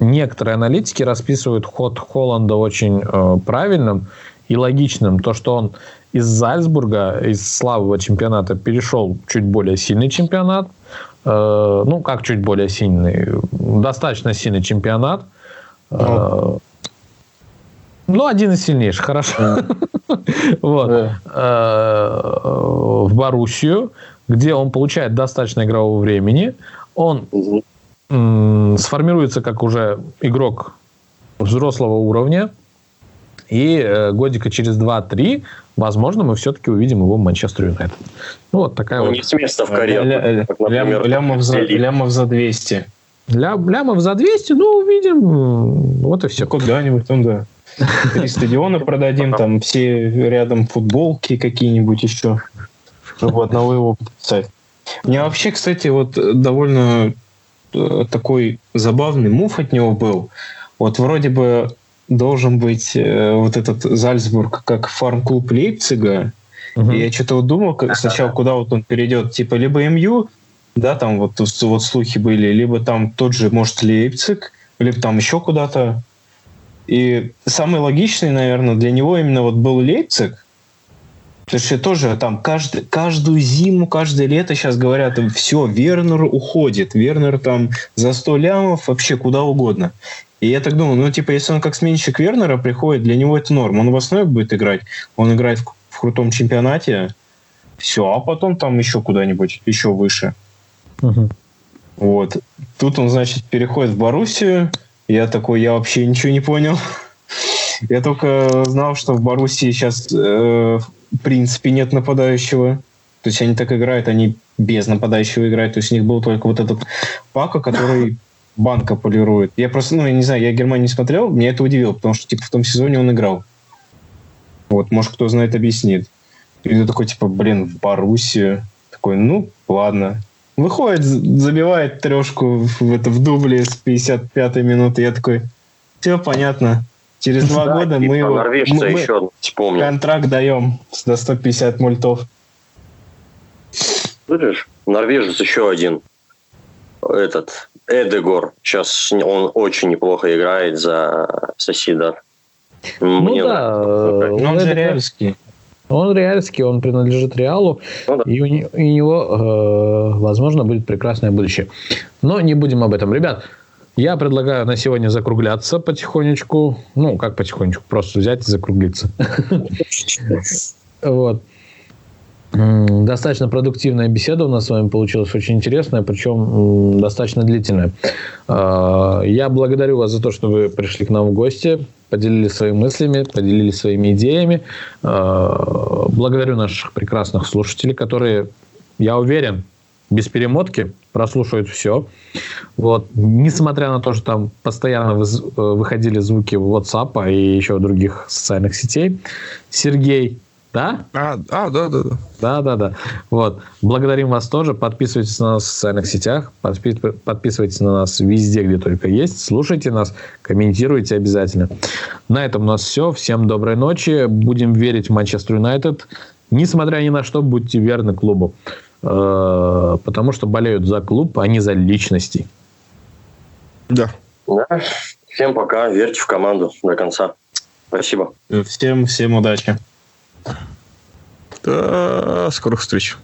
некоторые аналитики расписывают ход Холланда очень э, правильным и логичным. То, что он из Зальцбурга, из слабого чемпионата перешел в чуть более сильный чемпионат. Ну, как чуть более сильный? Достаточно сильный чемпионат. Э, ну, один из сильнейших, хорошо. вот. Э, в Боруссию, где он получает достаточно игрового времени. Он сформируется как уже игрок взрослого уровня. И э, годика через 2-3, возможно, мы все-таки увидим его в Манчестер Юнайтед. Ну, вот такая ну, вот. Не с места в карьеру. Ля, как, например, лямов, за, лямов за 200. Ля, лямов за 200, ну, увидим. Вот и все. Куда-нибудь, ну да. Три стадиона продадим, там все рядом футболки какие-нибудь еще, чтобы одного его подписать. У меня вообще, кстати, вот довольно э, такой забавный мув от него был. Вот вроде бы должен быть э, вот этот Зальцбург как фарм-клуб Лейпцига. Угу. И я что-то вот думал как, сначала, куда вот он перейдет, типа либо МЮ, да, там вот, вот слухи были, либо там тот же, может, Лейпциг, либо там еще куда-то. И самый логичный, наверное, для него именно вот был Лейпциг, Потому что тоже там каждый, каждую зиму, каждое лето сейчас говорят, все, Вернер уходит, Вернер там за 100 лямов, вообще куда угодно. И я так думаю, ну, типа, если он как сменщик Вернера приходит, для него это норм. Он в основе будет играть, он играет в, в крутом чемпионате, все, а потом там еще куда-нибудь, еще выше. Угу. Вот. Тут он, значит, переходит в Боруссию. Я такой, я вообще ничего не понял. Я только знал, что в Боруссии сейчас, э, в принципе, нет нападающего. То есть они так играют, они без нападающего играют. То есть у них был только вот этот Пака, который банка полирует. Я просто, ну, я не знаю, я Германию не смотрел, меня это удивило, потому что, типа, в том сезоне он играл. Вот, может, кто знает, объяснит. И ты такой, типа, блин, в Боруссию. Такой, ну, ладно. Выходит, забивает трешку в, это, в дубле с 55-й минуты. Я такой, все понятно. Через два да, года мы его мы, еще, мы контракт даем до 150 мультов. Слышишь, норвежец еще один. Этот Эдегор. Сейчас он очень неплохо играет за Соседа. Ну Мне да, он, он же реальский. Он реальский, он принадлежит Реалу, ну, да. и у, у него, э, возможно, будет прекрасное будущее. Но не будем об этом. Ребят, я предлагаю на сегодня закругляться потихонечку. Ну, как потихонечку, просто взять и закруглиться. Вот. Достаточно продуктивная беседа у нас с вами получилась, очень интересная, причем достаточно длительная. А, я благодарю вас за то, что вы пришли к нам в гости, поделились своими мыслями, поделились своими идеями. А, благодарю наших прекрасных слушателей, которые, я уверен, без перемотки прослушают все. Вот. Несмотря на то, что там постоянно выходили звуки WhatsApp и еще других социальных сетей. Сергей, да? А, а, да, да, да. Да, да, да. Вот. Благодарим вас тоже. Подписывайтесь на нас в социальных сетях. Подписывайтесь на нас везде, где только есть. Слушайте нас, комментируйте обязательно. На этом у нас все. Всем доброй ночи. Будем верить в Манчестер Юнайтед. Несмотря ни на что, будьте верны клубу. Э, потому что болеют за клуб, а не за личностей. Да. да. Всем пока. Верьте в команду до конца. Спасибо. Всем, всем удачи. До скорых встреч.